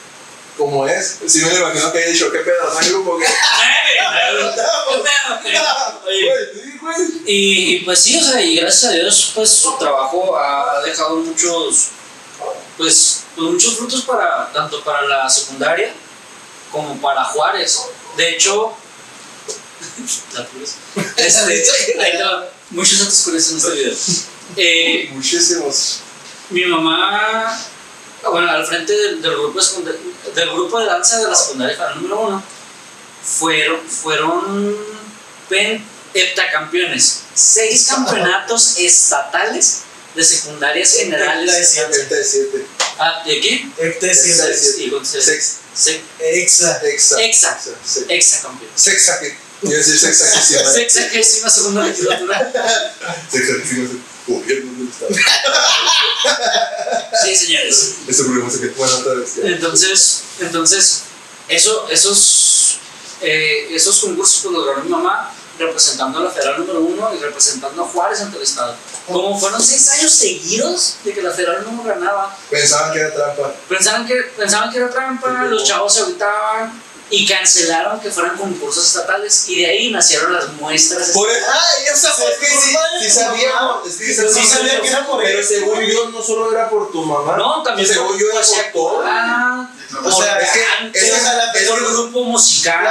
como es, sí me lo imagino que haya dicho, ¿qué pedo? No hay grupo, güey. Y, y pues sí, o sea, y gracias a Dios, pues su trabajo ha dejado muchos, pues, pues, muchos frutos para, tanto para la secundaria como para Juárez. De hecho. Este, muchos datos curiosos en este video. Eh, Muchísimos. mi mamá, bueno, al frente del, del grupo, secundar- del grupo de danza de la secundaria para número uno, fueron, fueron heptacampeones, seis campeonatos estatales de secundarias generales. Es 7. Ah, ¿De qué? Se- Sex. se- exa. Exa. Exa, exa campeón. Sexagésima. Segunda legislatura. Sexagésima. Gobierno del Estado. Sí, señores. Este problema se bueno, otra vez. ya. Entonces, entonces eso, esos, eh, esos concursos pues los ganó mi mamá representando a la Federal número uno y representando a Juárez ante el Estado. Como fueron seis años seguidos de que la Federal no ganaba, Pensaban que era trampa. pensaban que, pensaban que era trampa, los chavos se agüitaban y cancelaron que fueran concursos estatales y de ahí nacieron las muestras. Por eso. Ay, esa Es que sí, sí sabíamos, es que sí sabía que era por Pero según yo, no solo era por tu mamá. No, también Según yo era por todo. Ah, O sea, es que- es que- es el grupo musical.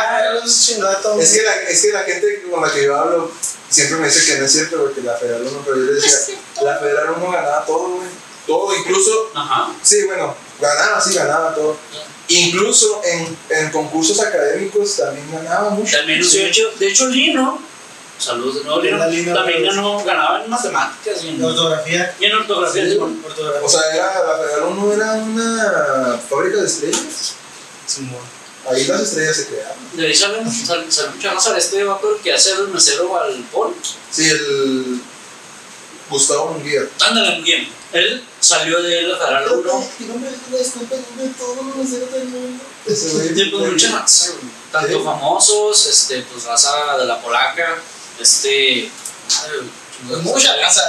Es que, la, es que la gente con la que yo hablo siempre me dice que no es cierto, porque la Federal 1, pero yo decía, la Federal 1 ganaba todo, güey. Todo, incluso, Ajá. sí, bueno, ganaba, sí, ganaba todo. Incluso en, en concursos académicos también ganaba mucho. También, de, hecho, de hecho, Lino, saludos de nuevo, Lino, también ganó, ganaba en matemáticas y en, ortografía. y en ortografía. Sí. O sea, era, la Federal 1 era una fábrica de estrellas. Ahí las estrellas se creaban. De ahí salen, salen, salen muchas cosas. Este vato el que hace el mesero al Paul. Sí, el Gustavo Munguía. Ándale, muy bien. Él salió de la Federal 1 Y no me disculpen de todos los meseros del mundo. Y pues mucha raza, güey. Tanto Sí. famosos, este, pues raza de la polaca, este. Pues mucha raza.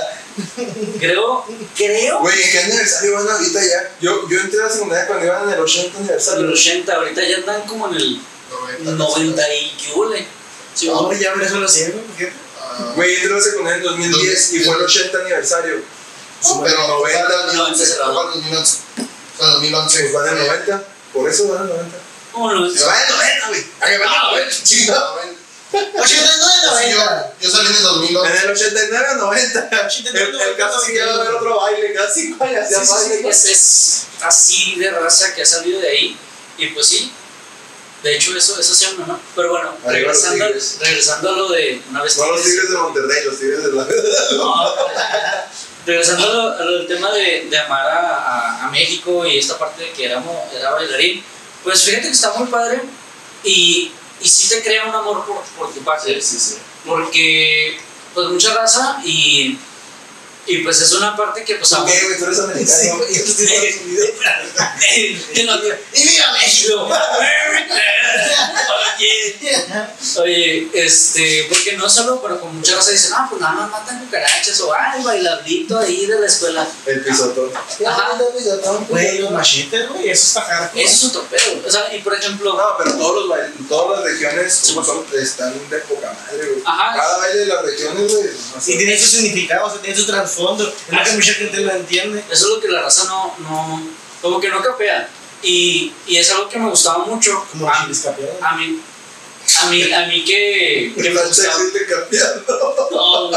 Creo, creo. Güey, ¿en qué aniversario van ahorita ya? Yo, yo entré a la secundaria cuando iban en el 80 En aniversario. el 80, ahorita ya andan como en el 90 y qué huele. Sí, No, hombre, ya me eso lo sé, güey. Ah, Güey, entré a la secundaria en 2010 y fue el 80 aniversario. No, pero 90, 2011, no, fue en 2011. Fue en 2011. Pues van en 90. Por eso van en 90. ¿Cómo lo Se va en 90, güey. ¿A que van en Ah, 90? Sí, no, güey. 89, Sí, yo, 90. yo salí en el 2011. En el 89 a 90. El, el caso es que ya va a haber otro baile. Cada 5 años Sí, ya sí, baile. pues es así de raza que ha salido de ahí. Y pues sí, de hecho eso, eso se llama, ¿no? Pero bueno, los regresando, regresando a lo de una vez No los Tigres- de Monterrey, los tigres de la. No, regresando a lo, a lo del tema de, de amar a, a- a México y esta parte de que éramos, era bailarín, pues fíjate que está muy padre y, y sí te crea un amor por, por tu parte. Sí, sí. Porque, pues mucha raza y, y pues es una parte que pues ¿Tú qué, güey? Tú eres Sí, americano. güey, esto sí es Estados Unidos. ¡Y viva México! Oye, oye, este, porque no solo, pero con mucha raza dicen, ah, pues nada más matan cucarachas o ay, bailadito ahí de la escuela. El pisotón. Ajá. Güey, los machetes, güey, eso está hardcore. Eso es un topeo. O sea, y por ejemplo, No, pero todos los todas las regiones Sí, como son- están de poca madre, güey. Ajá. Cada baile de las regiones, güey. Y tiene su significado, o sea, tiene su trasfondo. Es lo que mucha gente no entiende. eso es lo que la raza no, no, como que no capea. Y, y es algo que me gustaba mucho. Como A, a mí, a mí, a mí que, que me gustaba. No,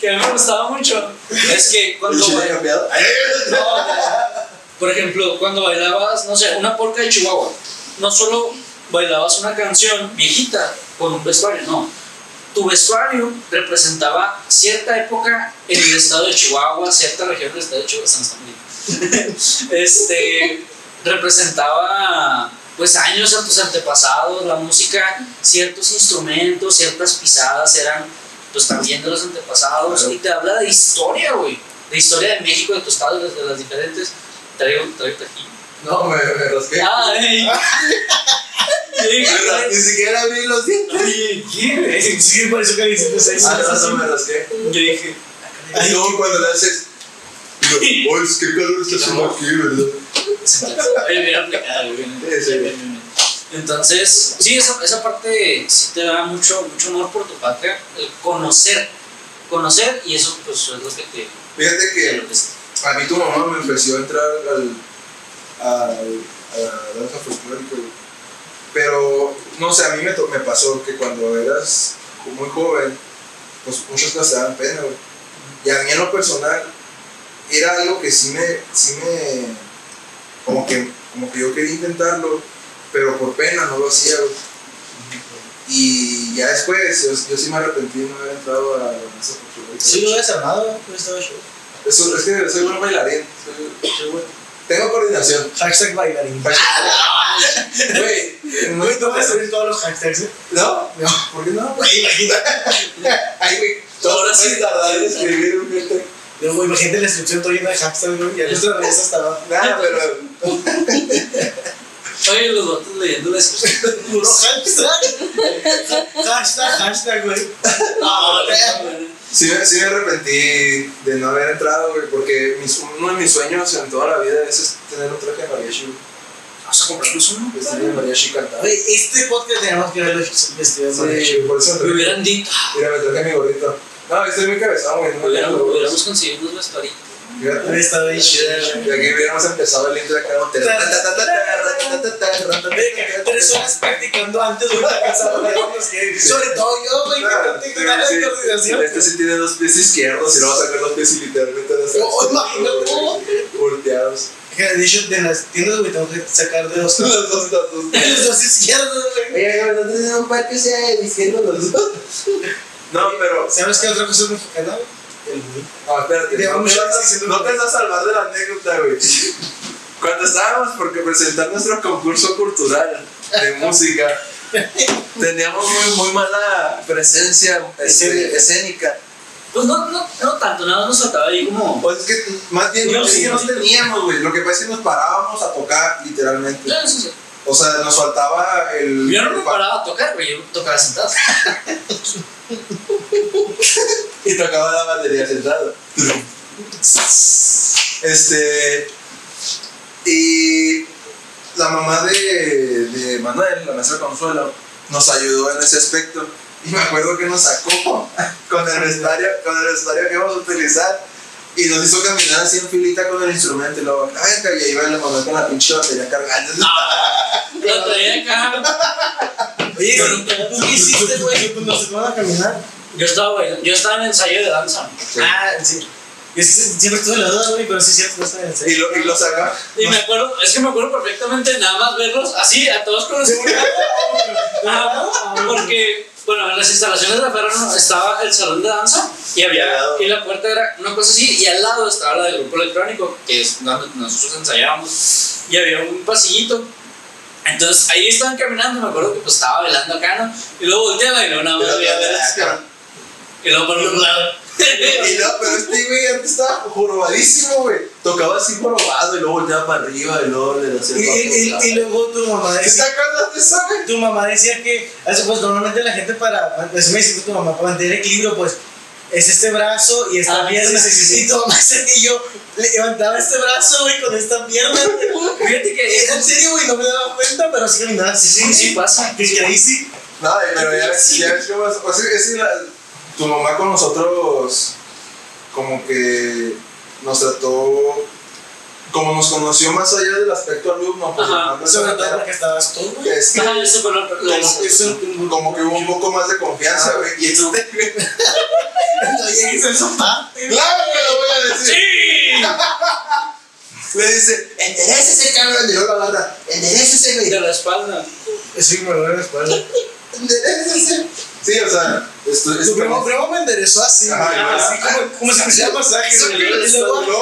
que, a mí me gustaba mucho. Es que cuando. cambiado. No, por ejemplo, cuando bailabas, no sé, una polka de Chihuahua, no solo bailabas una canción viejita con un vestuario, no. Tu vestuario representaba cierta época en el estado de Chihuahua, cierta región del estado de Chihuahua, San. Este representaba pues años a tus antepasados, la música, ciertos instrumentos, ciertas pisadas eran pues también de los antepasados Claro. y te habla de historia, güey, de historia de México, de tu estado, de, de las diferentes. Traigo, traigo aquí. No, me, me rasqué. Ay. Ni siquiera abrí los dientes. Oye, ¿qué, güey? Sí, por eso que dices, pues, eso. Ah, no, no me rasqué. Yo dije, Y luego cuando le haces. digo, Oye, que calor está haciendo aquí, ¿verdad? Entonces, sí, esa, esa parte sí te da mucho, mucho amor por tu patria, el conocer, conocer, y eso pues es lo que te... Fíjate que a mí tu mamá me ofreció entrar al, a la danza folclórica. Pero, no sé, a mí me, to- me pasó que cuando eras muy joven, pues muchas cosas te daban pena, güey. Y a mí en lo personal, era algo que sí me, sí me, como que, como que yo quería intentarlo, pero por pena no lo hacía, güey. Y ya después, yo, yo sí me arrepentí de no haber entrado a la danza folclórica. Sí, lo armado, show. Eso, es que soy buen bailarín. Soy, soy buen- Tengo coordinación. Hashtag bailarín. Güey, no, Güey, tú vas a subir todos los hashtags, ¿eh? no, No. ¿por qué no? Güey, imagínate. Ay, güey, ahora sí tardar en escribir un gente. Pero, güey, imagínate la descripción toda llena de hashtags, güey. Ya nuestra redes hasta abajo. Nada, pero. Oye, los votos leyendo la descripción. Puro hashtag. hashtag, hashtag, güey. No, Sí, me- sí me arrepentí de no haber entrado, güey, porque mis- uno de mis sueños en toda la vida es tener un traje de mariachi. Vamos a comprarnos uno. Vestir de mariachi. Güey, este podcast tenemos que verlo vestido de mariachi. Sí, por eso me hubieran dicho, Mira, me traje mi gorrito. No, estoy muy cabezón, güey. No hubiéramos, conseguido unos. Hubiera estado bien chida, güey. Aquí hubiéramos empezado el intro de acá. Güey, Tres horas practicando antes de una casa. Sobre todo yo, güey, que no tengo nada de coordinación. Este sí tiene dos pies izquierdos y luego va a sacar los pies y literalmente los Oh, imagínate. volteados. De hecho, de las tiendas, güey, tengo que sacar de los dos, los dos. los dos izquierdos, güey. Oye, no tenés un par que sea diciendo los dos. No, pero. ¿Sabes qué otra cosa es mexicana, güey? Güey. No, espérate. Te No te, vas a, decir- no te vas a salvar de la anécdota, güey. Cuando estábamos por presentar nuestro concurso cultural de música, teníamos muy, muy mala presencia escénica. Pues no, no, no tanto, nada más nos faltaba ahí como. Pues es que más bien No, sí, sí que no sí. teníamos, güey. Lo que pasa es que nos parábamos a tocar, literalmente. Ya, eso sí. O sea, nos faltaba el. Yo no me paraba a tocar, güey, yo tocaba sentado. Y tocaba la batería sentado. Este. Y la mamá de, de Manuel, la maestra Consuelo, nos ayudó en ese aspecto. Y me acuerdo que nos sacó con el vestuario, con el vestuario que íbamos a utilizar. Y nos hizo caminar así en filita con el instrumento. Y luego, venga, y ahí va la mamá con la pinche batería cargando. Lo traía acá. Oye, ¿tú qué hiciste, güey? Pues nos van a caminar. Yo estaba bailando, yo estaba en ensayo de danza. Ah, sí. Yo sí- siempre tuve la duda, güey, pero sí es cierto, no estaba en Y serio. lo, y lo saca. Y me acuerdo, es que me acuerdo perfectamente nada más verlos así, a todos con seguridad. Ah, porque, bueno, en las instalaciones de la Ferrano estaba el salón de danza y había, y la puerta era una cosa así, y al lado estaba la del grupo electrónico, que es donde nosotros ensayábamos, y había un pasillito. Entonces ahí estaban caminando, me acuerdo que pues estaba bailando acá, ¿no? Y luego volteaba y luego nada más veía ver Y luego por un lado. Y no, pero este güey antes estaba jorobadísimo, güey. Tocaba así jorobado y luego volteaba para arriba y luego le hacía Y, y- y- y luego tu mamá ¿Te decía, acuerdas de eso, tu mamá decía que, así, pues normalmente la gente para, pues me dice tu mamá, para mantener equilibrio, pues es este brazo y esta Ah, pierna. sí, sí, sí. Y tu mamá decía que yo levantaba este brazo, güey, con esta pierna. Fíjate que en serio, güey, no me daba cuenta, pero sí caminaba así. sí, sí pasa. Que que ahí sí. No, pero ya ves, ya ves cómo es. O sea, es que la- tu mamá con nosotros, como que nos trató. Como nos conoció más allá del aspecto alumno, pues Ajá, no Sobre todo porque estabas tú, güey. es que, Ajá, eso fue lo, lo- como, que- como que hubo un poco más de confianza, güey. Y este, güey, No llegues a esa parte. claro que lo voy a decir. ¡Sí! Le dice, enderecese, cabrón. Y luego la agarra, enderecese, güey. De la espalda. Sí, me duele la espalda. Enderecese. Sí, o sea, esto es Tu primo, primo me enderezó así, Ajá, güey, igual. así como, como si me hiciera masaje, Eso güey. que Y luego, no. güey.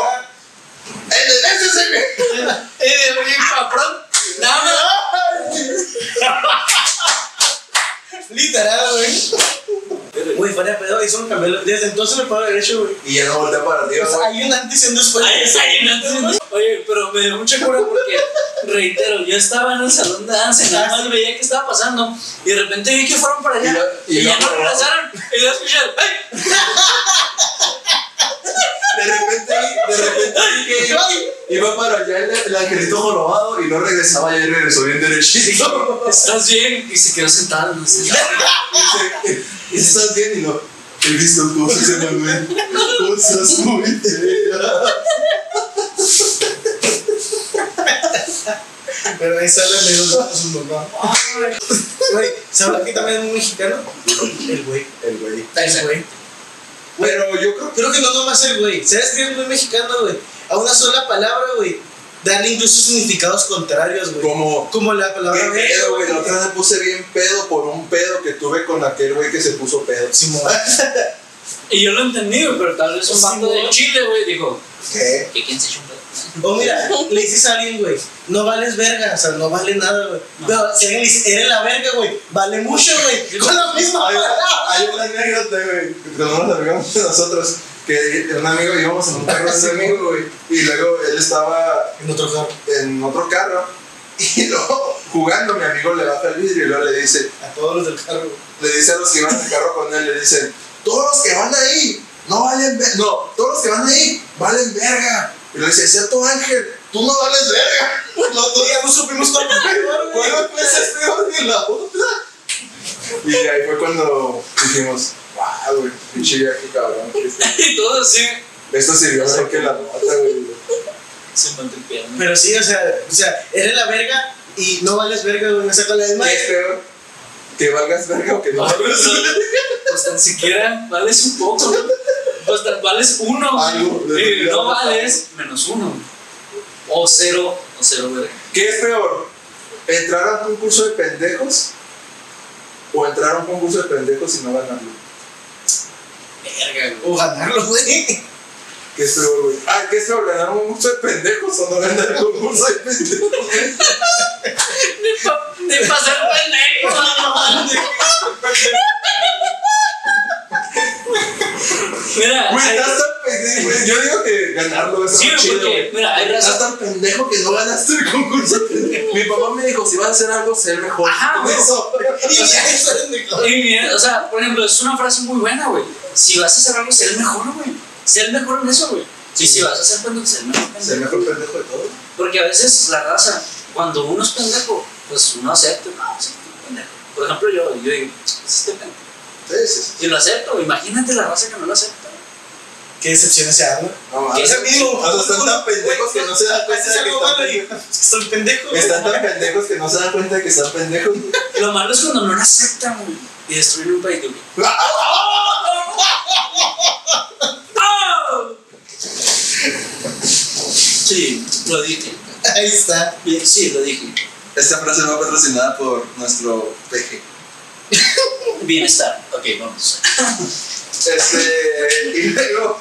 Y. Literal, güey. Güey, fuera de pedo, hizo un cambio. Desde entonces me paro derecho, güey. Y ya no voltea para arriba, O sea, güey. hay un antes y un después. Ay, esa llena- Oye, pero me dio mucha cura porque, reitero, yo estaba en el salón de danza y nada más veía qué estaba pasando. Y de repente vi que fueron para allá. Y lo- y Y, ya no regresaron. Y lo escuché. ¡Ay! De repente, de repente vi que iba, iba para allá el, el angelito jorobado y no regresaba y regresó bien derechito. ¿Estás bien? Y se quedó sentado. No sé. ¿estás bien? Y no, he visto cosas en Manuel, cosas muy feas. Pero ahí sale medio de su mamá. Güey, ¿sabes que también es un mexicano? El güey. El güey. El güey. Pero yo creo Creo que no nomás el güey. ¿Sabes qué es muy mexicano, güey? A una sola palabra, güey. Darle incluso significados contrarios, que güey. como... Como la palabra ¿Qué pedo, güey? La otra vez me puse bien pedo por un pedo que tuve con aquel güey que se puso pedo. Simón. Y yo lo entendí, pero tal vez un vato de Chile, güey, dijo: ¿Qué? ¿Que quién se echó un pedo? O mira, le dices a alguien, güey, no vales verga, o sea, no vale nada, güey. Pero si alguien le dice, eres la verga, güey, vale mucho, güey. Con la misma Hay, palabra. hay una anécdota, güey, que nos de nosotros, que un amigo íbamos en un carro de un amigo, güey, y luego él estaba En otro carro. en otro carro, y luego jugando, mi amigo le baja el vidrio y luego le dice, A todos los del carro, le dice a los que iban en el carro con él, le dicen, todos los que van ahí, no valen verga, no, todos los que van ahí, valen verga. Y le dice, es cierto Ángel, tú no vales verga. Los dos Ya no supimos fue peor, güey. ¿Cuál fue ese peor que la otra? Y ahí fue cuando dijimos, wow, güey, pinche viaje cabrón. que Y todo así. Esto sirvió mejor que la nota, güey. Se el. Pero sí, o sea, o sea, eres la verga y no vales verga, güey. O sea, con la misma. ¿Qué es peor? ¿Que valgas verga o que no valgas verga? Pues tan siquiera vales un poco. Pues tan vales uno. Algo, Y no vales menos uno. O cero, o cero, güey. ¿Qué es peor? ¿Entrar a un concurso de pendejos? ¿O entrar a un concurso de pendejos y no ganarlo? Verga, güey. O ganarlo, güey. ¿Qué es peor, güey? Ah, ¿qué es peor? ¿Ganar un concurso de pendejos o no ganar el concurso de pendejos? güey? Ni pa- Ni para ser pendejo. Mira, Güey, hay- estás tan pendejo, güey. Yo digo que ganarlo es sí, chido, porque, güey. mira, hay Estás tan pendejo que no ganaste el concurso de pendejos. Mi papá me dijo, si vas a hacer algo, sé el mejor. Ajá, güey. Eso. Y ya eso es mejor. Y o sea, por ejemplo, es una frase muy buena, güey. Si vas a hacer algo, sé el mejor, güey. Sé el mejor en eso, güey. Y si vas a hacer pendejo, sé el mejor Sé el pendejo. mejor pendejo de todo. Porque a veces la raza, cuando uno es pendejo, pues uno acepta, no, sí, pendejo. Por ejemplo, yo, yo digo, sí, estoy pendejo. Sí, sí, sí. Y lo acepto, imagínate la raza que no lo acepta. Qué decepciones se dan, ¿no? No, ¿Qué es amigo? Están tan pendejos que no se dan cuenta de que están pendejos. Es pendejo. Están tan pendejos que no se dan cuenta de que están pendejos. Lo malo es cuando no lo aceptan, güey. Y destruyen un país, güey. Sí, lo dije. Ahí está. Sí, lo dije. Esta frase va patrocinada por nuestro PG. Bienestar. Ok, vamos. Este, y luego,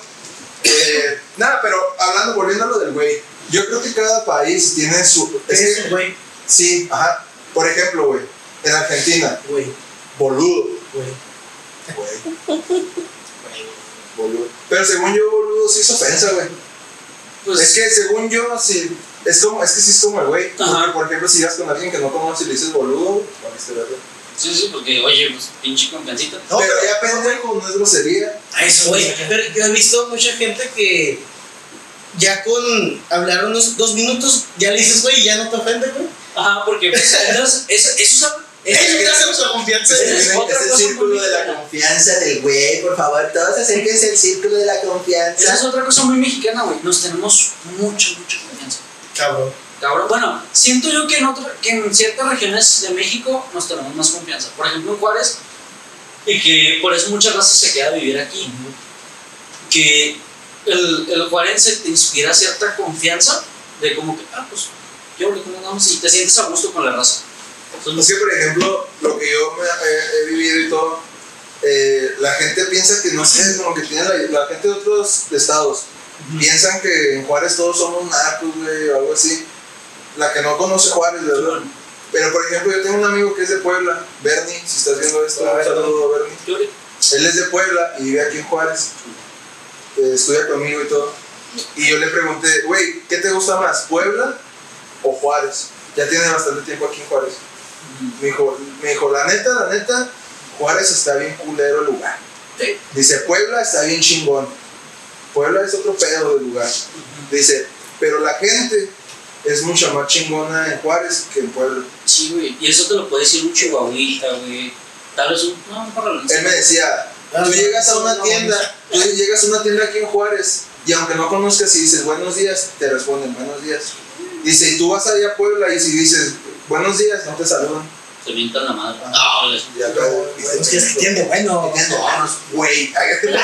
eh, nada, pero hablando, volviendo a lo del güey, yo creo que cada país tiene su. Es Es que, güey. sí, ajá. Por ejemplo, güey, en Argentina, Güey. boludo. Güey. Güey, boludo. Pero según yo, boludo, sí es ofensa, güey. Pues, Es que según yo, sí. Es como, es que sí es como el güey. Ajá. Por ejemplo, si vas con alguien que no conoces y le dices boludo, verga. sí, sí, porque, oye, pues pinche confiancita. No, pero pero- ya pendejo no es grosería. A eso, güey. Pero yo he visto mucha gente que ya con hablar unos dos minutos, ya le dices, güey, y ya no te ofende, güey. Ajá, porque pues, entonces, eso, eso es. Eso eso- te hace mucha confianza. Es- otra cosa muy mexicana. Confianza del güey, por favor, todos acérquense al círculo de la Esa confianza. es otra cosa muy mexicana, güey. Nos tenemos mucha, mucha confianza. Cabrón. Cabrón. Bueno, siento yo que en, otra- que en ciertas regiones de México nos tenemos más confianza. Por ejemplo, en Juárez, y que por eso muchas razas se queda a vivir aquí. Que el, el juarense te inspira cierta confianza de como que, ah, pues, yo le ¿cómo andamos? Y te sientes a gusto con la raza. Es Entonces, que, por ejemplo, lo que yo me- he, he vivido y todo, eh, la gente piensa que, no sé, como que tiene la, la gente de otros estados, piensan que en Juárez todos somos narcos, güey, o algo así. La que no conoce Juárez, ¿verdad? Pero, por ejemplo, yo tengo un amigo que es de Puebla, Bernie, si estás viendo esto, un saludo a Bernie. Él es de Puebla y vive aquí en Juárez. Eh, estudia conmigo y todo. Y yo le pregunté, güey, ¿qué te gusta más, Puebla o Juárez? Ya tiene bastante tiempo aquí en Juárez. Me dijo, me dijo, la neta, la neta, Juárez está bien culero el lugar. Sí. Dice, Puebla está bien chingón. Puebla es otro pedo del lugar. Dice, pero la gente es mucho más chingona en Juárez que en Puebla. Sí, güey. Y eso te lo puede decir un chihuahuita, güey. Tal vez un. No, un parlanchín. Él me decía, tú llegas a una tienda, tú llegas a una tienda aquí en Juárez y aunque no conozcas y dices buenos días, te responden buenos días. Dice, y tú vas allá a Puebla y si dices buenos días, no te saludan. Te mientan la madre. No, les- Ya luego, ¿qué tiene de bueno? ¿Qué tiene? No, Güey, hágate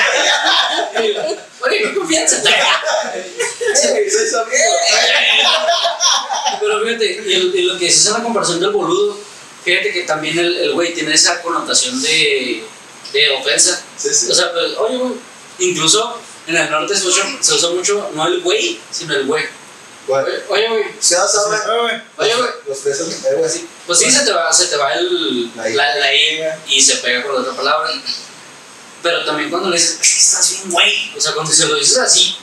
Oye, qué confianza. soy su amigo. Pero fíjate, y, el- y lo que dices en la comparación del boludo, fíjate que también el el güey tiene esa connotación de, de ofensa. Sí, sí. O sea, pues, oye, güey, incluso en el norte se usa, se usa mucho, no el güey, sino el güey. Bueno, Oye, Oye, güey, ¿se vas a ver? oye, güey. Los pesos, algo así. Pues sí, se te va, se te va el, La I. la, la I y se pega con la otra palabra. Pero también cuando le dices, es que estás bien, güey. O sea, cuando se lo dices así,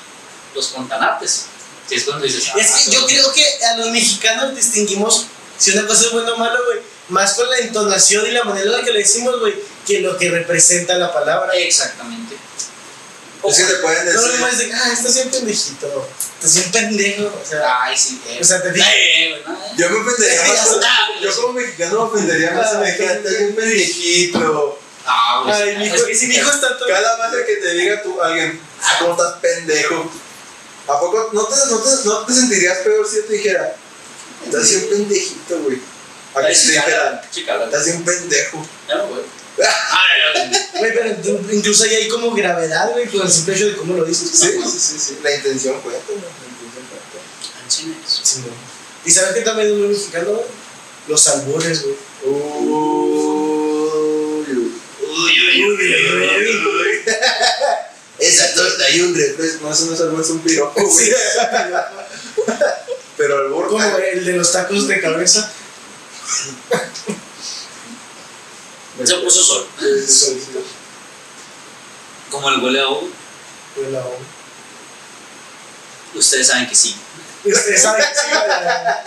los contanates. Sí, es cuando dices, Es ah, que yo creo que a los mexicanos distinguimos si una cosa es buena o mala, güey. Más con la entonación y la manera en la que le decimos, güey, que lo que representa la palabra. Exactamente. Es que te pueden No decir. mismo es de, ah, estás bien pendejito. Estás bien pendejo. O sea, Ay, sí, eh. o sea te digo. Eh, güey, no, eh. Yo me ofendería más. con- Yo como mexicano me ofendería más a Ah, mexicano. Estás bien pendejito. Ah, güey. Ay, mi hijo, Es que sí, mi hijo está todo. Cada madre que te diga tú, alguien, ah, ¿cómo estás pendejo? ¿A poco no te, no te, no te sentirías peor si yo te dijera, estás bien pendejito, güey? A que si te chica, dijeran, estás bien pendejo. ya no, güey. Güey, pero incluso ahí hay como gravedad, güey, por el simple hecho de cómo lo dices. Sí, sí, sí, sí. La intención cuenta, güey. La intención cuenta. ay, sí, Sí, güey. ¿Y sabes qué también es muy mexicano, güey? Los albures, güey. Uy, uy. Uy, uy, uy, uy, uy. Esa torta y un refresco. No, eso no es un piropo, güey. Sí. Pero al burro. Como el de los tacos de cabeza. Se puso sol. Como el huele a ovo, Fue la O. ustedes saben que sí. Ustedes saben que sí.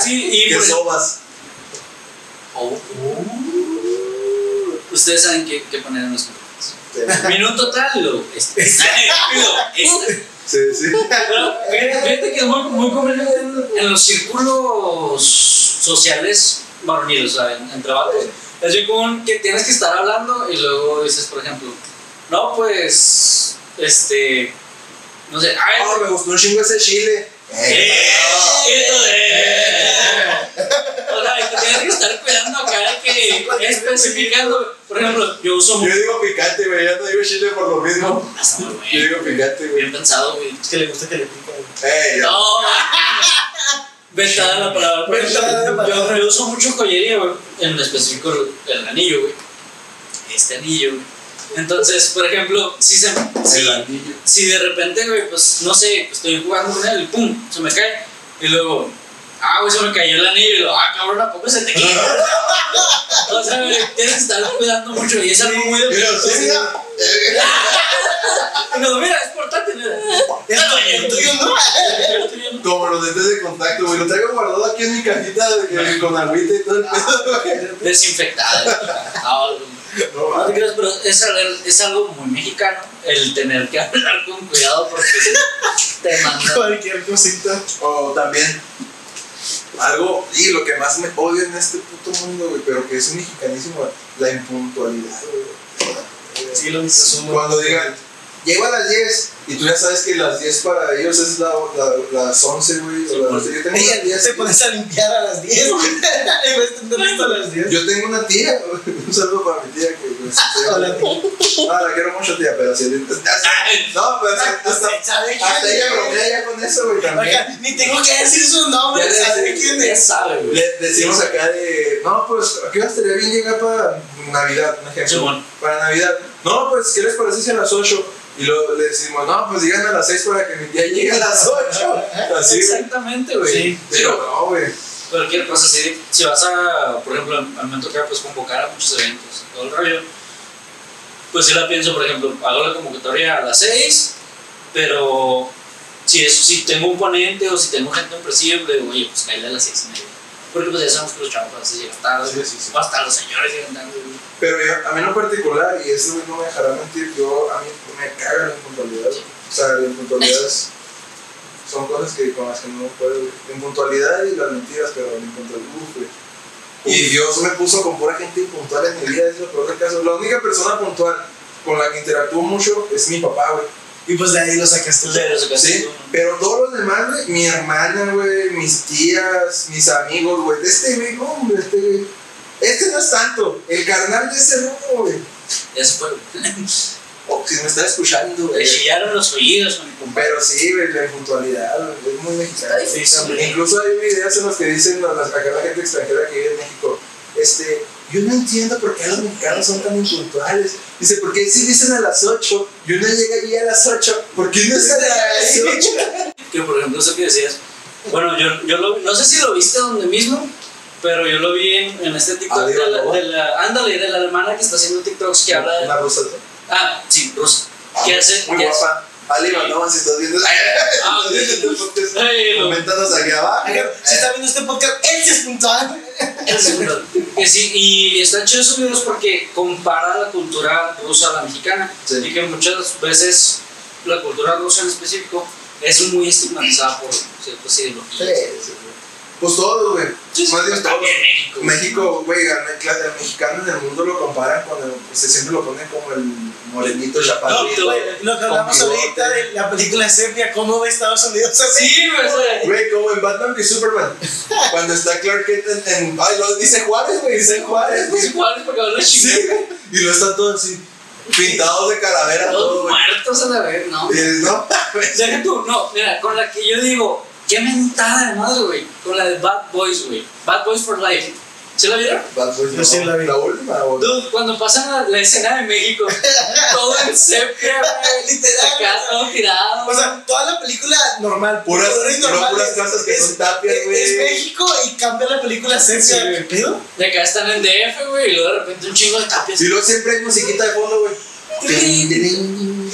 Sí, y ¿Qué por, sobas? Oh, uh. Ustedes saben qué, qué poner en los comentarios. Minuto tal, lo. Este. Lo, este. Sí, sí. Pero fíjate, que es muy, muy común en, en los círculos sociales varoniles, o sea, en- entre vatos. Es muy común que tienes que estar hablando y luego dices, por ejemplo, no, pues, este, no sé, ay, Oh, me gustó un chingo ese chile. eh, esto de- O sea, que tienes que estar cuidando acá de que especificando. Por ejemplo, yo uso Yo digo picante, güey. Ya no digo chile por lo mismo. Yo digo picante, güey. Bien pensado, güey. Es que le gusta que le pica, güey. No. Vetada la palabra. Por Vetada la palabra. Yo, uso mucho joyería, güey. En específico el, el anillo, güey. Este anillo, güey. Entonces, por ejemplo, si se. Si, El anillo. si de repente, güey, pues no sé, estoy jugando con él y pum, se me cae. Y luego, ah, güey, se me cayó el anillo. Y luego, ah, cabrón, ¿a poco se te o sea, tienes que estar cuidando mucho y es algo muy de. Mira. Y luego, mira, es portátil. mira. Es Ah, tuyo, ¿no? Como los lentes de contacto, güey. Lo traigo guardado aquí en mi cajita con agüita y todo el pedo, güey. Desinfectada. No, No, No te creas, pero es, es algo muy mexicano el tener que hablar con cuidado porque te mandan. Cualquier cosita. O también algo, y lo que más me odio en este puto mundo, güey, pero que es mexicanísimo, la impuntualidad, güey. Sí, lo dices. Cuando digan, llego a las 10, y tú ya sabes que las 10 para ellos es la, la- las 11, güey. o las- yo, tengo Ella, una tía, te pones a limpiar a las 10. En vez de tener a las 10. yo tengo una tía, güey, un saludo para mi tía que pues, se llama- Hola, tía. Ah, la quiero mucho, tía, pero sí. No, pero hasta, hasta, ¿Sabe quién hasta ella bromea ya con eso, güey, también. Oiga, ni tengo que decir su nombre, Ya le- ¿sabe quién Ya es? sabe, güey. Le decimos acá de, no, pues, ¿a qué hora estaría bien llegar para Navidad, un ejemplo? Simón. Para Navidad. No, pues, ¿qué les parece si a las 8? Y luego le decimos, no, pues llegan a las 6 para que mi tía llegue a las 8. Así. Exactamente, güey. Sí. Pero no, güey. Cualquier cosa, si, si vas a, por ejemplo, a mí me toca pues, convocar a muchos eventos, todo el rollo, pues sí la pienso, por ejemplo, hago la convocatoria a las 6, pero si, es, si tengo un ponente o si tengo gente impresible, oye, pues caíle a las 6 y media. Porque pues ya sabemos que los chavos veces llegan tarde, Sí, sí, sí. hasta los señores llegan tarde. Pero yo- a mí en particular, y eso güey no me dejará mentir, yo a mí me caga la impuntualidad. O sea, la impuntualidad es- son cosas que con las que no puedo. La impuntualidad y las mentiras, pero la impuntualidad. Y Dios me puso con pura gente impuntual en mi vida, es lo peor del caso. La única persona puntual con la que interactúo mucho es mi papá, güey. Y pues de ahí lo sacaste. Se casó, Sí, pero todos los demás, güey, mi hermana, güey, mis tías, mis amigos, güey, de este güey, no, hombre, este güey. Este no es tanto, el carnal de ese no, güey. Ya se fue. O si me está escuchando, Le güey. chillaron los oídos a mi compadre. Pero sí, güey, la impuntualidad, güey, es muy mexicana. Está. Incluso hay videos en los que dicen a las- acá la gente extranjera que vive en México, este, yo no entiendo por qué los mexicanos son tan impuntuales. Dice, porque si dicen a las 8 y uno llega allí a las 8, ¿por qué no están a las 8? que por ejemplo eso que decías, bueno, yo, yo lo, no sé si lo viste donde mismo, pero yo lo vi en, en este TikTok Ah, de, la, de la, ándale, de la alemana que está haciendo TikToks que habla de, rusa. Ah, sí, rusa, que hace, Muy hace- guapa. Ali Mandovan, si estás viendo, Ah, este Ay, lo- coméntanos aquí abajo. Si está viendo este podcast, él sí es puntual. es verdad. que sí, y están chidos sus videos porque compara la cultura rusa a la mexicana, Sí. y que muchas veces la cultura rusa en específico es muy estigmatizada por ciertas ideologías. Sí, sí. Pues todos, güey. Sí, sí, Más bien pues, todos. México. México, güey, al mexicano en el mundo lo comparan con el, pues, siempre lo ponen como el morenito No, chaparrito. güey, lo que hablamos ahorita de la película Sepia, ¿cómo ve Estados Unidos así? Sí, güey, Güey, como en Batman y Superman. Cuando está Clark Kent en, en- ay, lo dice Juárez, güey, dice Juárez, güey. es igual porque habla Sí, chingada. güey. Y lo están todos así, pintados de calavera, todo, Todos güey. muertos a la vez, no. Dices, no, Deja tú, no, mira, con la que yo digo, qué mentada de madre, güey. Con la de Bad Boys, güey. Bad Boys for Life. ¿Sí la vieron? Bad Boys, Yo no. sí la vi. La última, Dude, cuando pasan la, la escena de México, todo en sepia, güey. Literal. Acá todo tirado. O sea, toda la película normal, Puras, normales, puras casas que es- son tapias, güey. es México y cambia la película Sepia. Sí, güey. ¿Qué pedo? de acá están en DF, güey, y luego de repente un chingo de tapias. Y luego siempre hay musiquita de fondo, güey.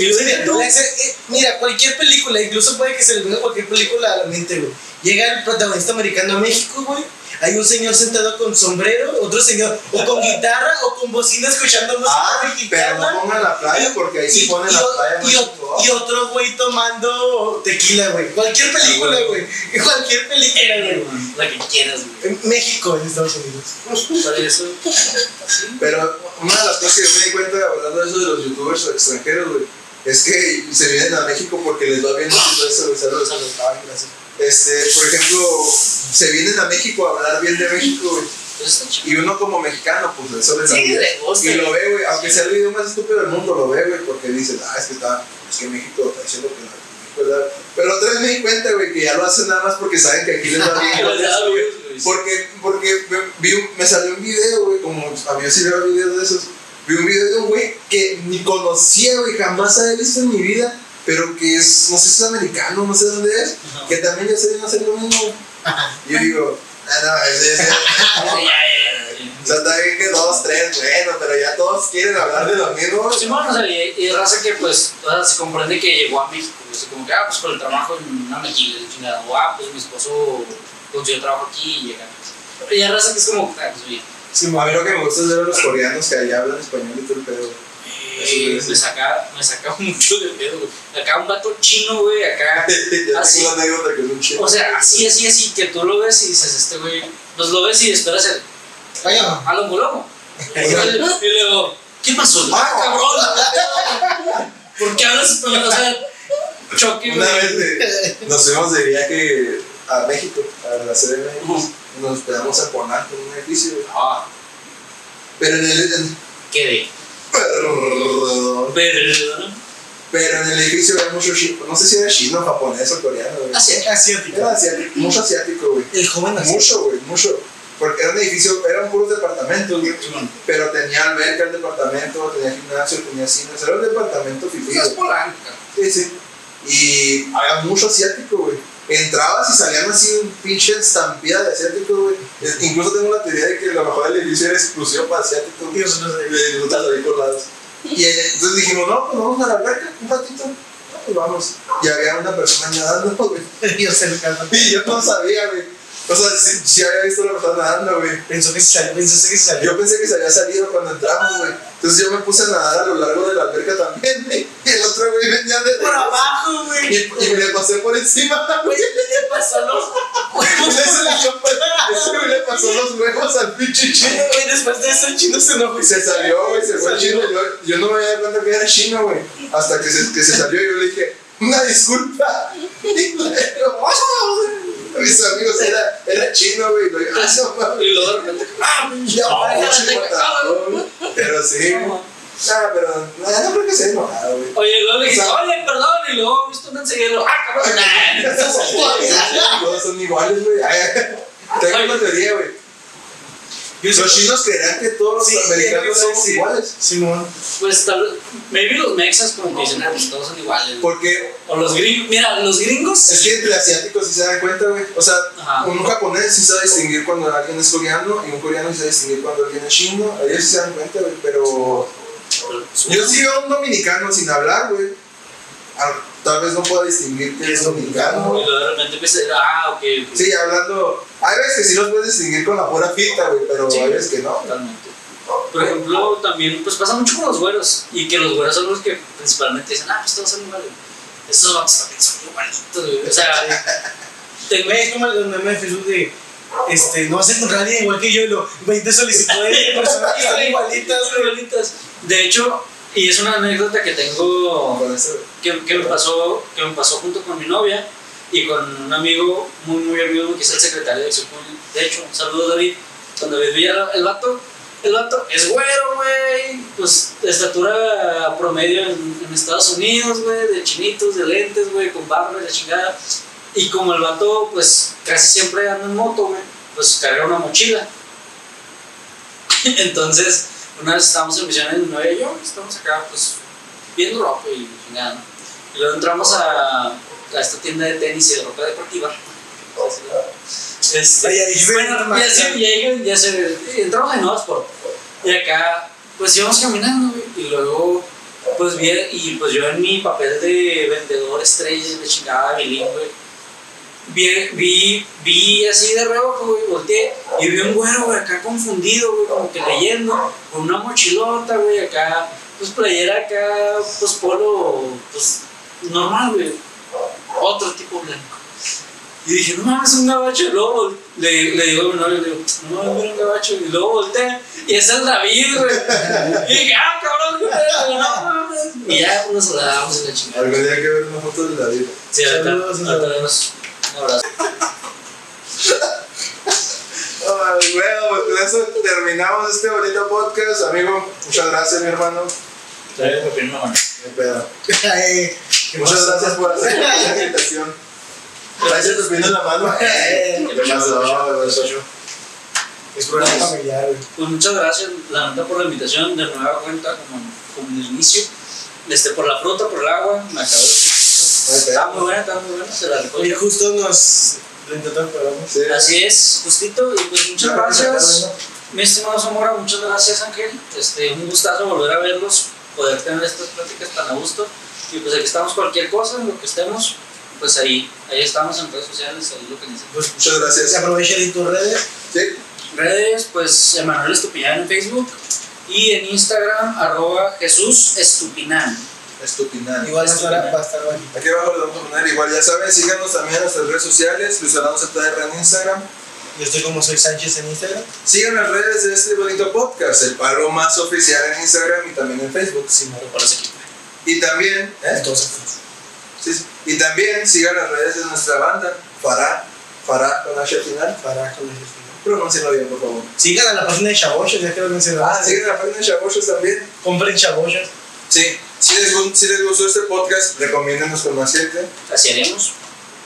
Y tú, eh, Mira, cualquier película, incluso puede que se le venga cualquier película a la mente, güey. Llega el protagonista americano a México, güey. hay un señor sentado con sombrero, otro señor o con guitarra o con bocina escuchando música Ah, pero mexicana. no pongan la playa porque ahí sí ponen la o- playa y o- y otro güey tomando tequila, güey. Cualquier película, güey. Cualquier película, güey. La que quieras, güey. En México, en Estados Unidos. Por eso. Pero una de las cosas que yo me di cuenta hablando de eso de los youtubers extranjeros, güey, es que se vienen a México porque les va bien eso. Este, por ejemplo, se vienen a México a hablar bien de México, güey. Y uno como mexicano, pues eso les Sí, gusta. Y lo ve, güey, aunque sea el video más estúpido del mundo, lo ve, güey, porque dicen, ah, es que está, es que México está diciendo que la-". Pero otra vez me di cuenta, güey, que ya lo hacen nada más porque saben que aquí les va bien. Porque, porque me, vi me salió un video, güey, como a mí sí veo videos de esos. Vi un video de un güey que ni conocía, güey, jamás había visto en mi vida, pero que es, no sé si es americano, no sé dónde es, Ajá. que también ya se viene a hacer lo mismo. Y yo digo, ah, no, es, es, es- o sea, está bien que dos, tres, bueno, pero ya todos quieren hablar de lo mismo. Simón, o sea, y, y raza que pues, o sea, se comprende que llegó a México, pues, como que, ah, pues por el trabajo en una o ah, pues mi esposo consiguió trabajo aquí y llega. Pero ya raza que es como, ah, pues bien. A mí lo que me gusta es ver a los coreanos que allá hablan español y todo el pedo. Eh, me saca, me saca mucho de pedo, güey. Acá un vato chino, güey, acá. sí. anécdota que es un chido. O sea, así, así, así, que tú lo ves y dices, este güey, pues lo ves y esperas el. Vaya. A lo molomo. Y luego, ¿qué pasó? ¡Ah, cabrón! ¿Por qué hablas español? O sea, choque, Una vez de- nos fuimos de viaje a México, a la CDMX, Ujú. y nos hospedamos en Polanco, en un edificio. Ah, Pero en el, en- quedé. perdón. Perdón. pero en el edificio había mucho chino, no sé si era chino, japonés o coreano, güey. Asiático. Era asiático, mucho asiático, güey. El joven asiático. Mucho, güey, mucho. Porque era un edificio, eran puros departamentos, güey. Pero tenía alberca el departamento, tenía gimnasio, tenía cine, o sea, era un departamento fifí, Es polanca. Sí, sí. Y había mucho asiático, güey. Entrabas y salían así un pinche estampida de asiáticos, güey. Es- Incluso tengo la teoría de que lo mejor del edificio era exclusivo para asiáticos. Dios, no sé. Y nosotros ahí colados. Y eh, entonces dijimos, no, pues vamos a la alberca un ratito. No, pues vamos. Y había una persona nadando, güey. Dios se le calma. Y yo no sabía, güey. O sea, sí, sí había visto la persona nadando, güey. Pensó que se salió, pensaste que se salió. Yo pensé que se había salido cuando entramos, güey. Entonces yo me puse a nadar a lo largo de la alberca también, güey. Y el otro güey venía de Por abajo, y, güey. y me le pasé por encima, güey. Le pasó los Y ese le ese güey le pasó los huevos al pinche chino. Güey, después de eso el chino se enojó Y se salió, güey, se fue el chino. Yo, yo no me había dado cuenta que era chino, güey. Hasta que se, que se salió, yo le dije, una disculpa. Y luego, mis amigos, era, era chino, güey. Y luego, "Ah, no mames". Y luego de repente, ¡ah! Ya, pinche matador. Pero sí. Ah, pero no, no creo que se haya enojado, güey. Oye, luego le sea- oye, perdón, y luego viste un enseguida, ¡ah, cabrón! Nah. Todos son iguales, güey. Tengo una teoría, güey. Los chinos creerán que todos Sí, los americanos sí, somos sí. iguales. Simón. Pues tal vez, maybe los mexas como que dicen, ah, pues todos son iguales. Porque O los gringos, mira, los gringos. es que entre asiáticos sí se dan cuenta, güey. O sea, Ajá. un japonés sí sabe distinguir cuando alguien es coreano y un coreano sí sabe distinguir cuando alguien es chino. Ellos sí se dan cuenta, güey. Pero yo sí veo a un dominicano sin hablar, güey. Tal vez no pueda distinguir que es dominicano. Y luego de repente empieza a decir, ah, ok. Sí, hablando. Hay veces que sí los puedes distinguir con la pura fita, güey, pero Sí. hay veces que no. Totalmente. Por ejemplo, también pues pasa mucho con los güeros. Y que los güeros son los que principalmente dicen, ah, pues todos son iguales. Estos vatos también son igualitos, güey. O sea, te Güey, es como el meme de Facebook de. Este, no vas a encontrar a alguien igual que yo y lo 20 solicitudes de personas que están igualitas, igualitas. De hecho, y es una anécdota que tengo Con eso, que, me pasó que me pasó junto con mi novia y con un amigo muy muy amigo que es el secretario de Acción de hecho un saludo David cuando David el vato el vato es güero güey pues de estatura promedio en, en Estados Unidos güey de chinitos de lentes güey con barba y la chingada. Y como el vato pues casi siempre anda en moto güey pues carga una mochila. Entonces una vez estábamos en misiones mi novia y yo estamos acá pues viendo ropa y chingada ¿no? Y luego entramos a, a esta tienda de tenis y de ropa deportiva. Este, ahí se bueno, ya, se, ya, ya se, entramos en Oxford. Y acá, pues íbamos caminando, y luego, pues vi, y pues yo en mi papel de vendedor estrella, de chingada bilingüe, vi, vi, vi así de reojo, güey, volteé y vi un güero, güey, acá confundido, güey, como que leyendo, con una mochilota, güey, acá, pues playera acá, pues polo, pues normal, güey, otro tipo blanco. Y dije, no mames, un gabacho. Y luego le, le digo a mi novio, le digo, no mames, mira un gabacho. Y luego volteé, y ese es David, güey. Y dije, ah, cabrón, güey, no mames. Y ya nos saludamos en la chingada. Algún día hay que ver una foto de la vida. Sí, ahorita, ahorita vemos. Un abrazo. Bueno, pues con eso terminamos este bonito podcast. Amigo, muchas gracias, mi hermano. En la mano. Qué pedo. Ay, ¿qué Muchas gracias por hacer la invitación. Gracias, nos viene la mano. ¿Qué pasó? Es programa familiar, güey. Pues muchas gracias, la neta, por la invitación. De nueva cuenta, como, como en el inicio. Este, por la fruta, por el agua. Me acabó de Está muy buena, está muy buena. Se la Oye, recomiendo. justo nos intentó el programa. Sí. Así es, justito. Y pues muchas gracias. Mi estimado Zamora, muchas gracias Ángel. Este, un gustazo volver a verlos, poder tener estas pláticas tan a gusto. Y pues aquí estamos cualquier cosa, en lo que estemos, pues ahí, ahí estamos en redes sociales, ahí lo que necesiten. Pues, Muchas se gracias. aprovecha de tus redes. Sí. Redes, pues Emanuel Estupiñán en Facebook y en Instagram, arroba Jesús Estupiñán. Estupinal. Igual va a estar, va a estar bajito. Aquí abajo les vamos a poner, igual ya saben, síganos también en nuestras redes sociales, Luis ZR en Instagram. Yo estoy como soy Sánchez en Instagram. Sigan las redes de este bonito podcast, el palo más oficial en Instagram y también en Facebook. Sí, me Para ese equipo. Y también, ¿eh? Entonces, Sí, sí. Y también sigan las redes de nuestra banda, Farah, Farah con H al final. para con el Pronúncienlo bien, por favor. Sigan a la página de Chabochos, ya que lo mencionaba. Ah, sigan la página de Chabochos también. Compren Chabochos. Sí, si les, si les gustó este podcast, recomiéndenos con más gente. Así haremos.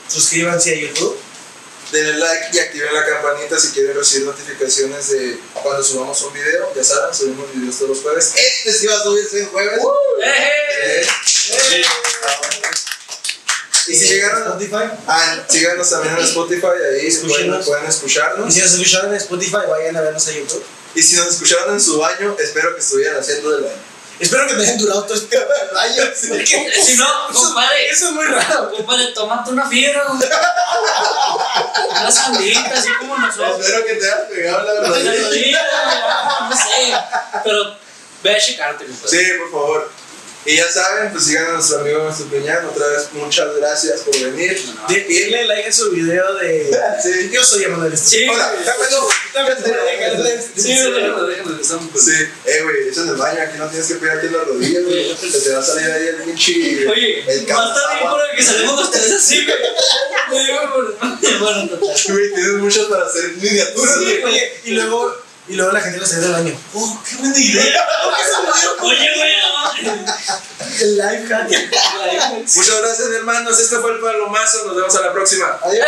Suscríbanse a YouTube. Denle like y activen la campanita si quieren recibir notificaciones de cuando subamos un video. Ya saben, subimos videos todos los jueves. Este sí va a subirse el jueves. ¡Eh! Eh, Y si llegaron a Spotify. Ah, síganos también en Spotify, ahí se pueden, pueden Y escucharnos. si nos escucharon en Spotify, vayan a vernos a YouTube. Y si nos escucharon en su baño, espero que estuvieran haciendo del baño. Espero que te hayan durado todo este. Porque Si no, compadre, eso es muy raro. compadre, tómate una fiera, güey. Una sandita, así como nosotros. Espero que te hayas pegado la rodilla, no sé. Pero ve a checarte, compadre. Sí, por favor. Y ya saben, pues sigan a nuestro amigo Estupiñán. Otra vez, muchas gracias por venir. No, Dile like a su video de. Sí. Yo soy Emanuel Sí, Hola, güey. bueno, También te dejaré. Sí, déjalo, déjalo, estamos con- Sí, eh, güey, eso en el baño, aquí no tienes que pegarte en la rodilla, güey. Se te va a salir ahí el pinche. Oye, el más también cansado. por el que salimos los tres así, güey. Le digo, por- Bueno, tienes muchos para hacer miniaturas, Sí, güey. oye, y luego, y luego la gente lo sale del baño. ¡Oh, qué buena idea! Oye, güey. El live hack. Muchas gracias, hermanos. Este fue el Palomazo. Nos vemos a la próxima. Adiós.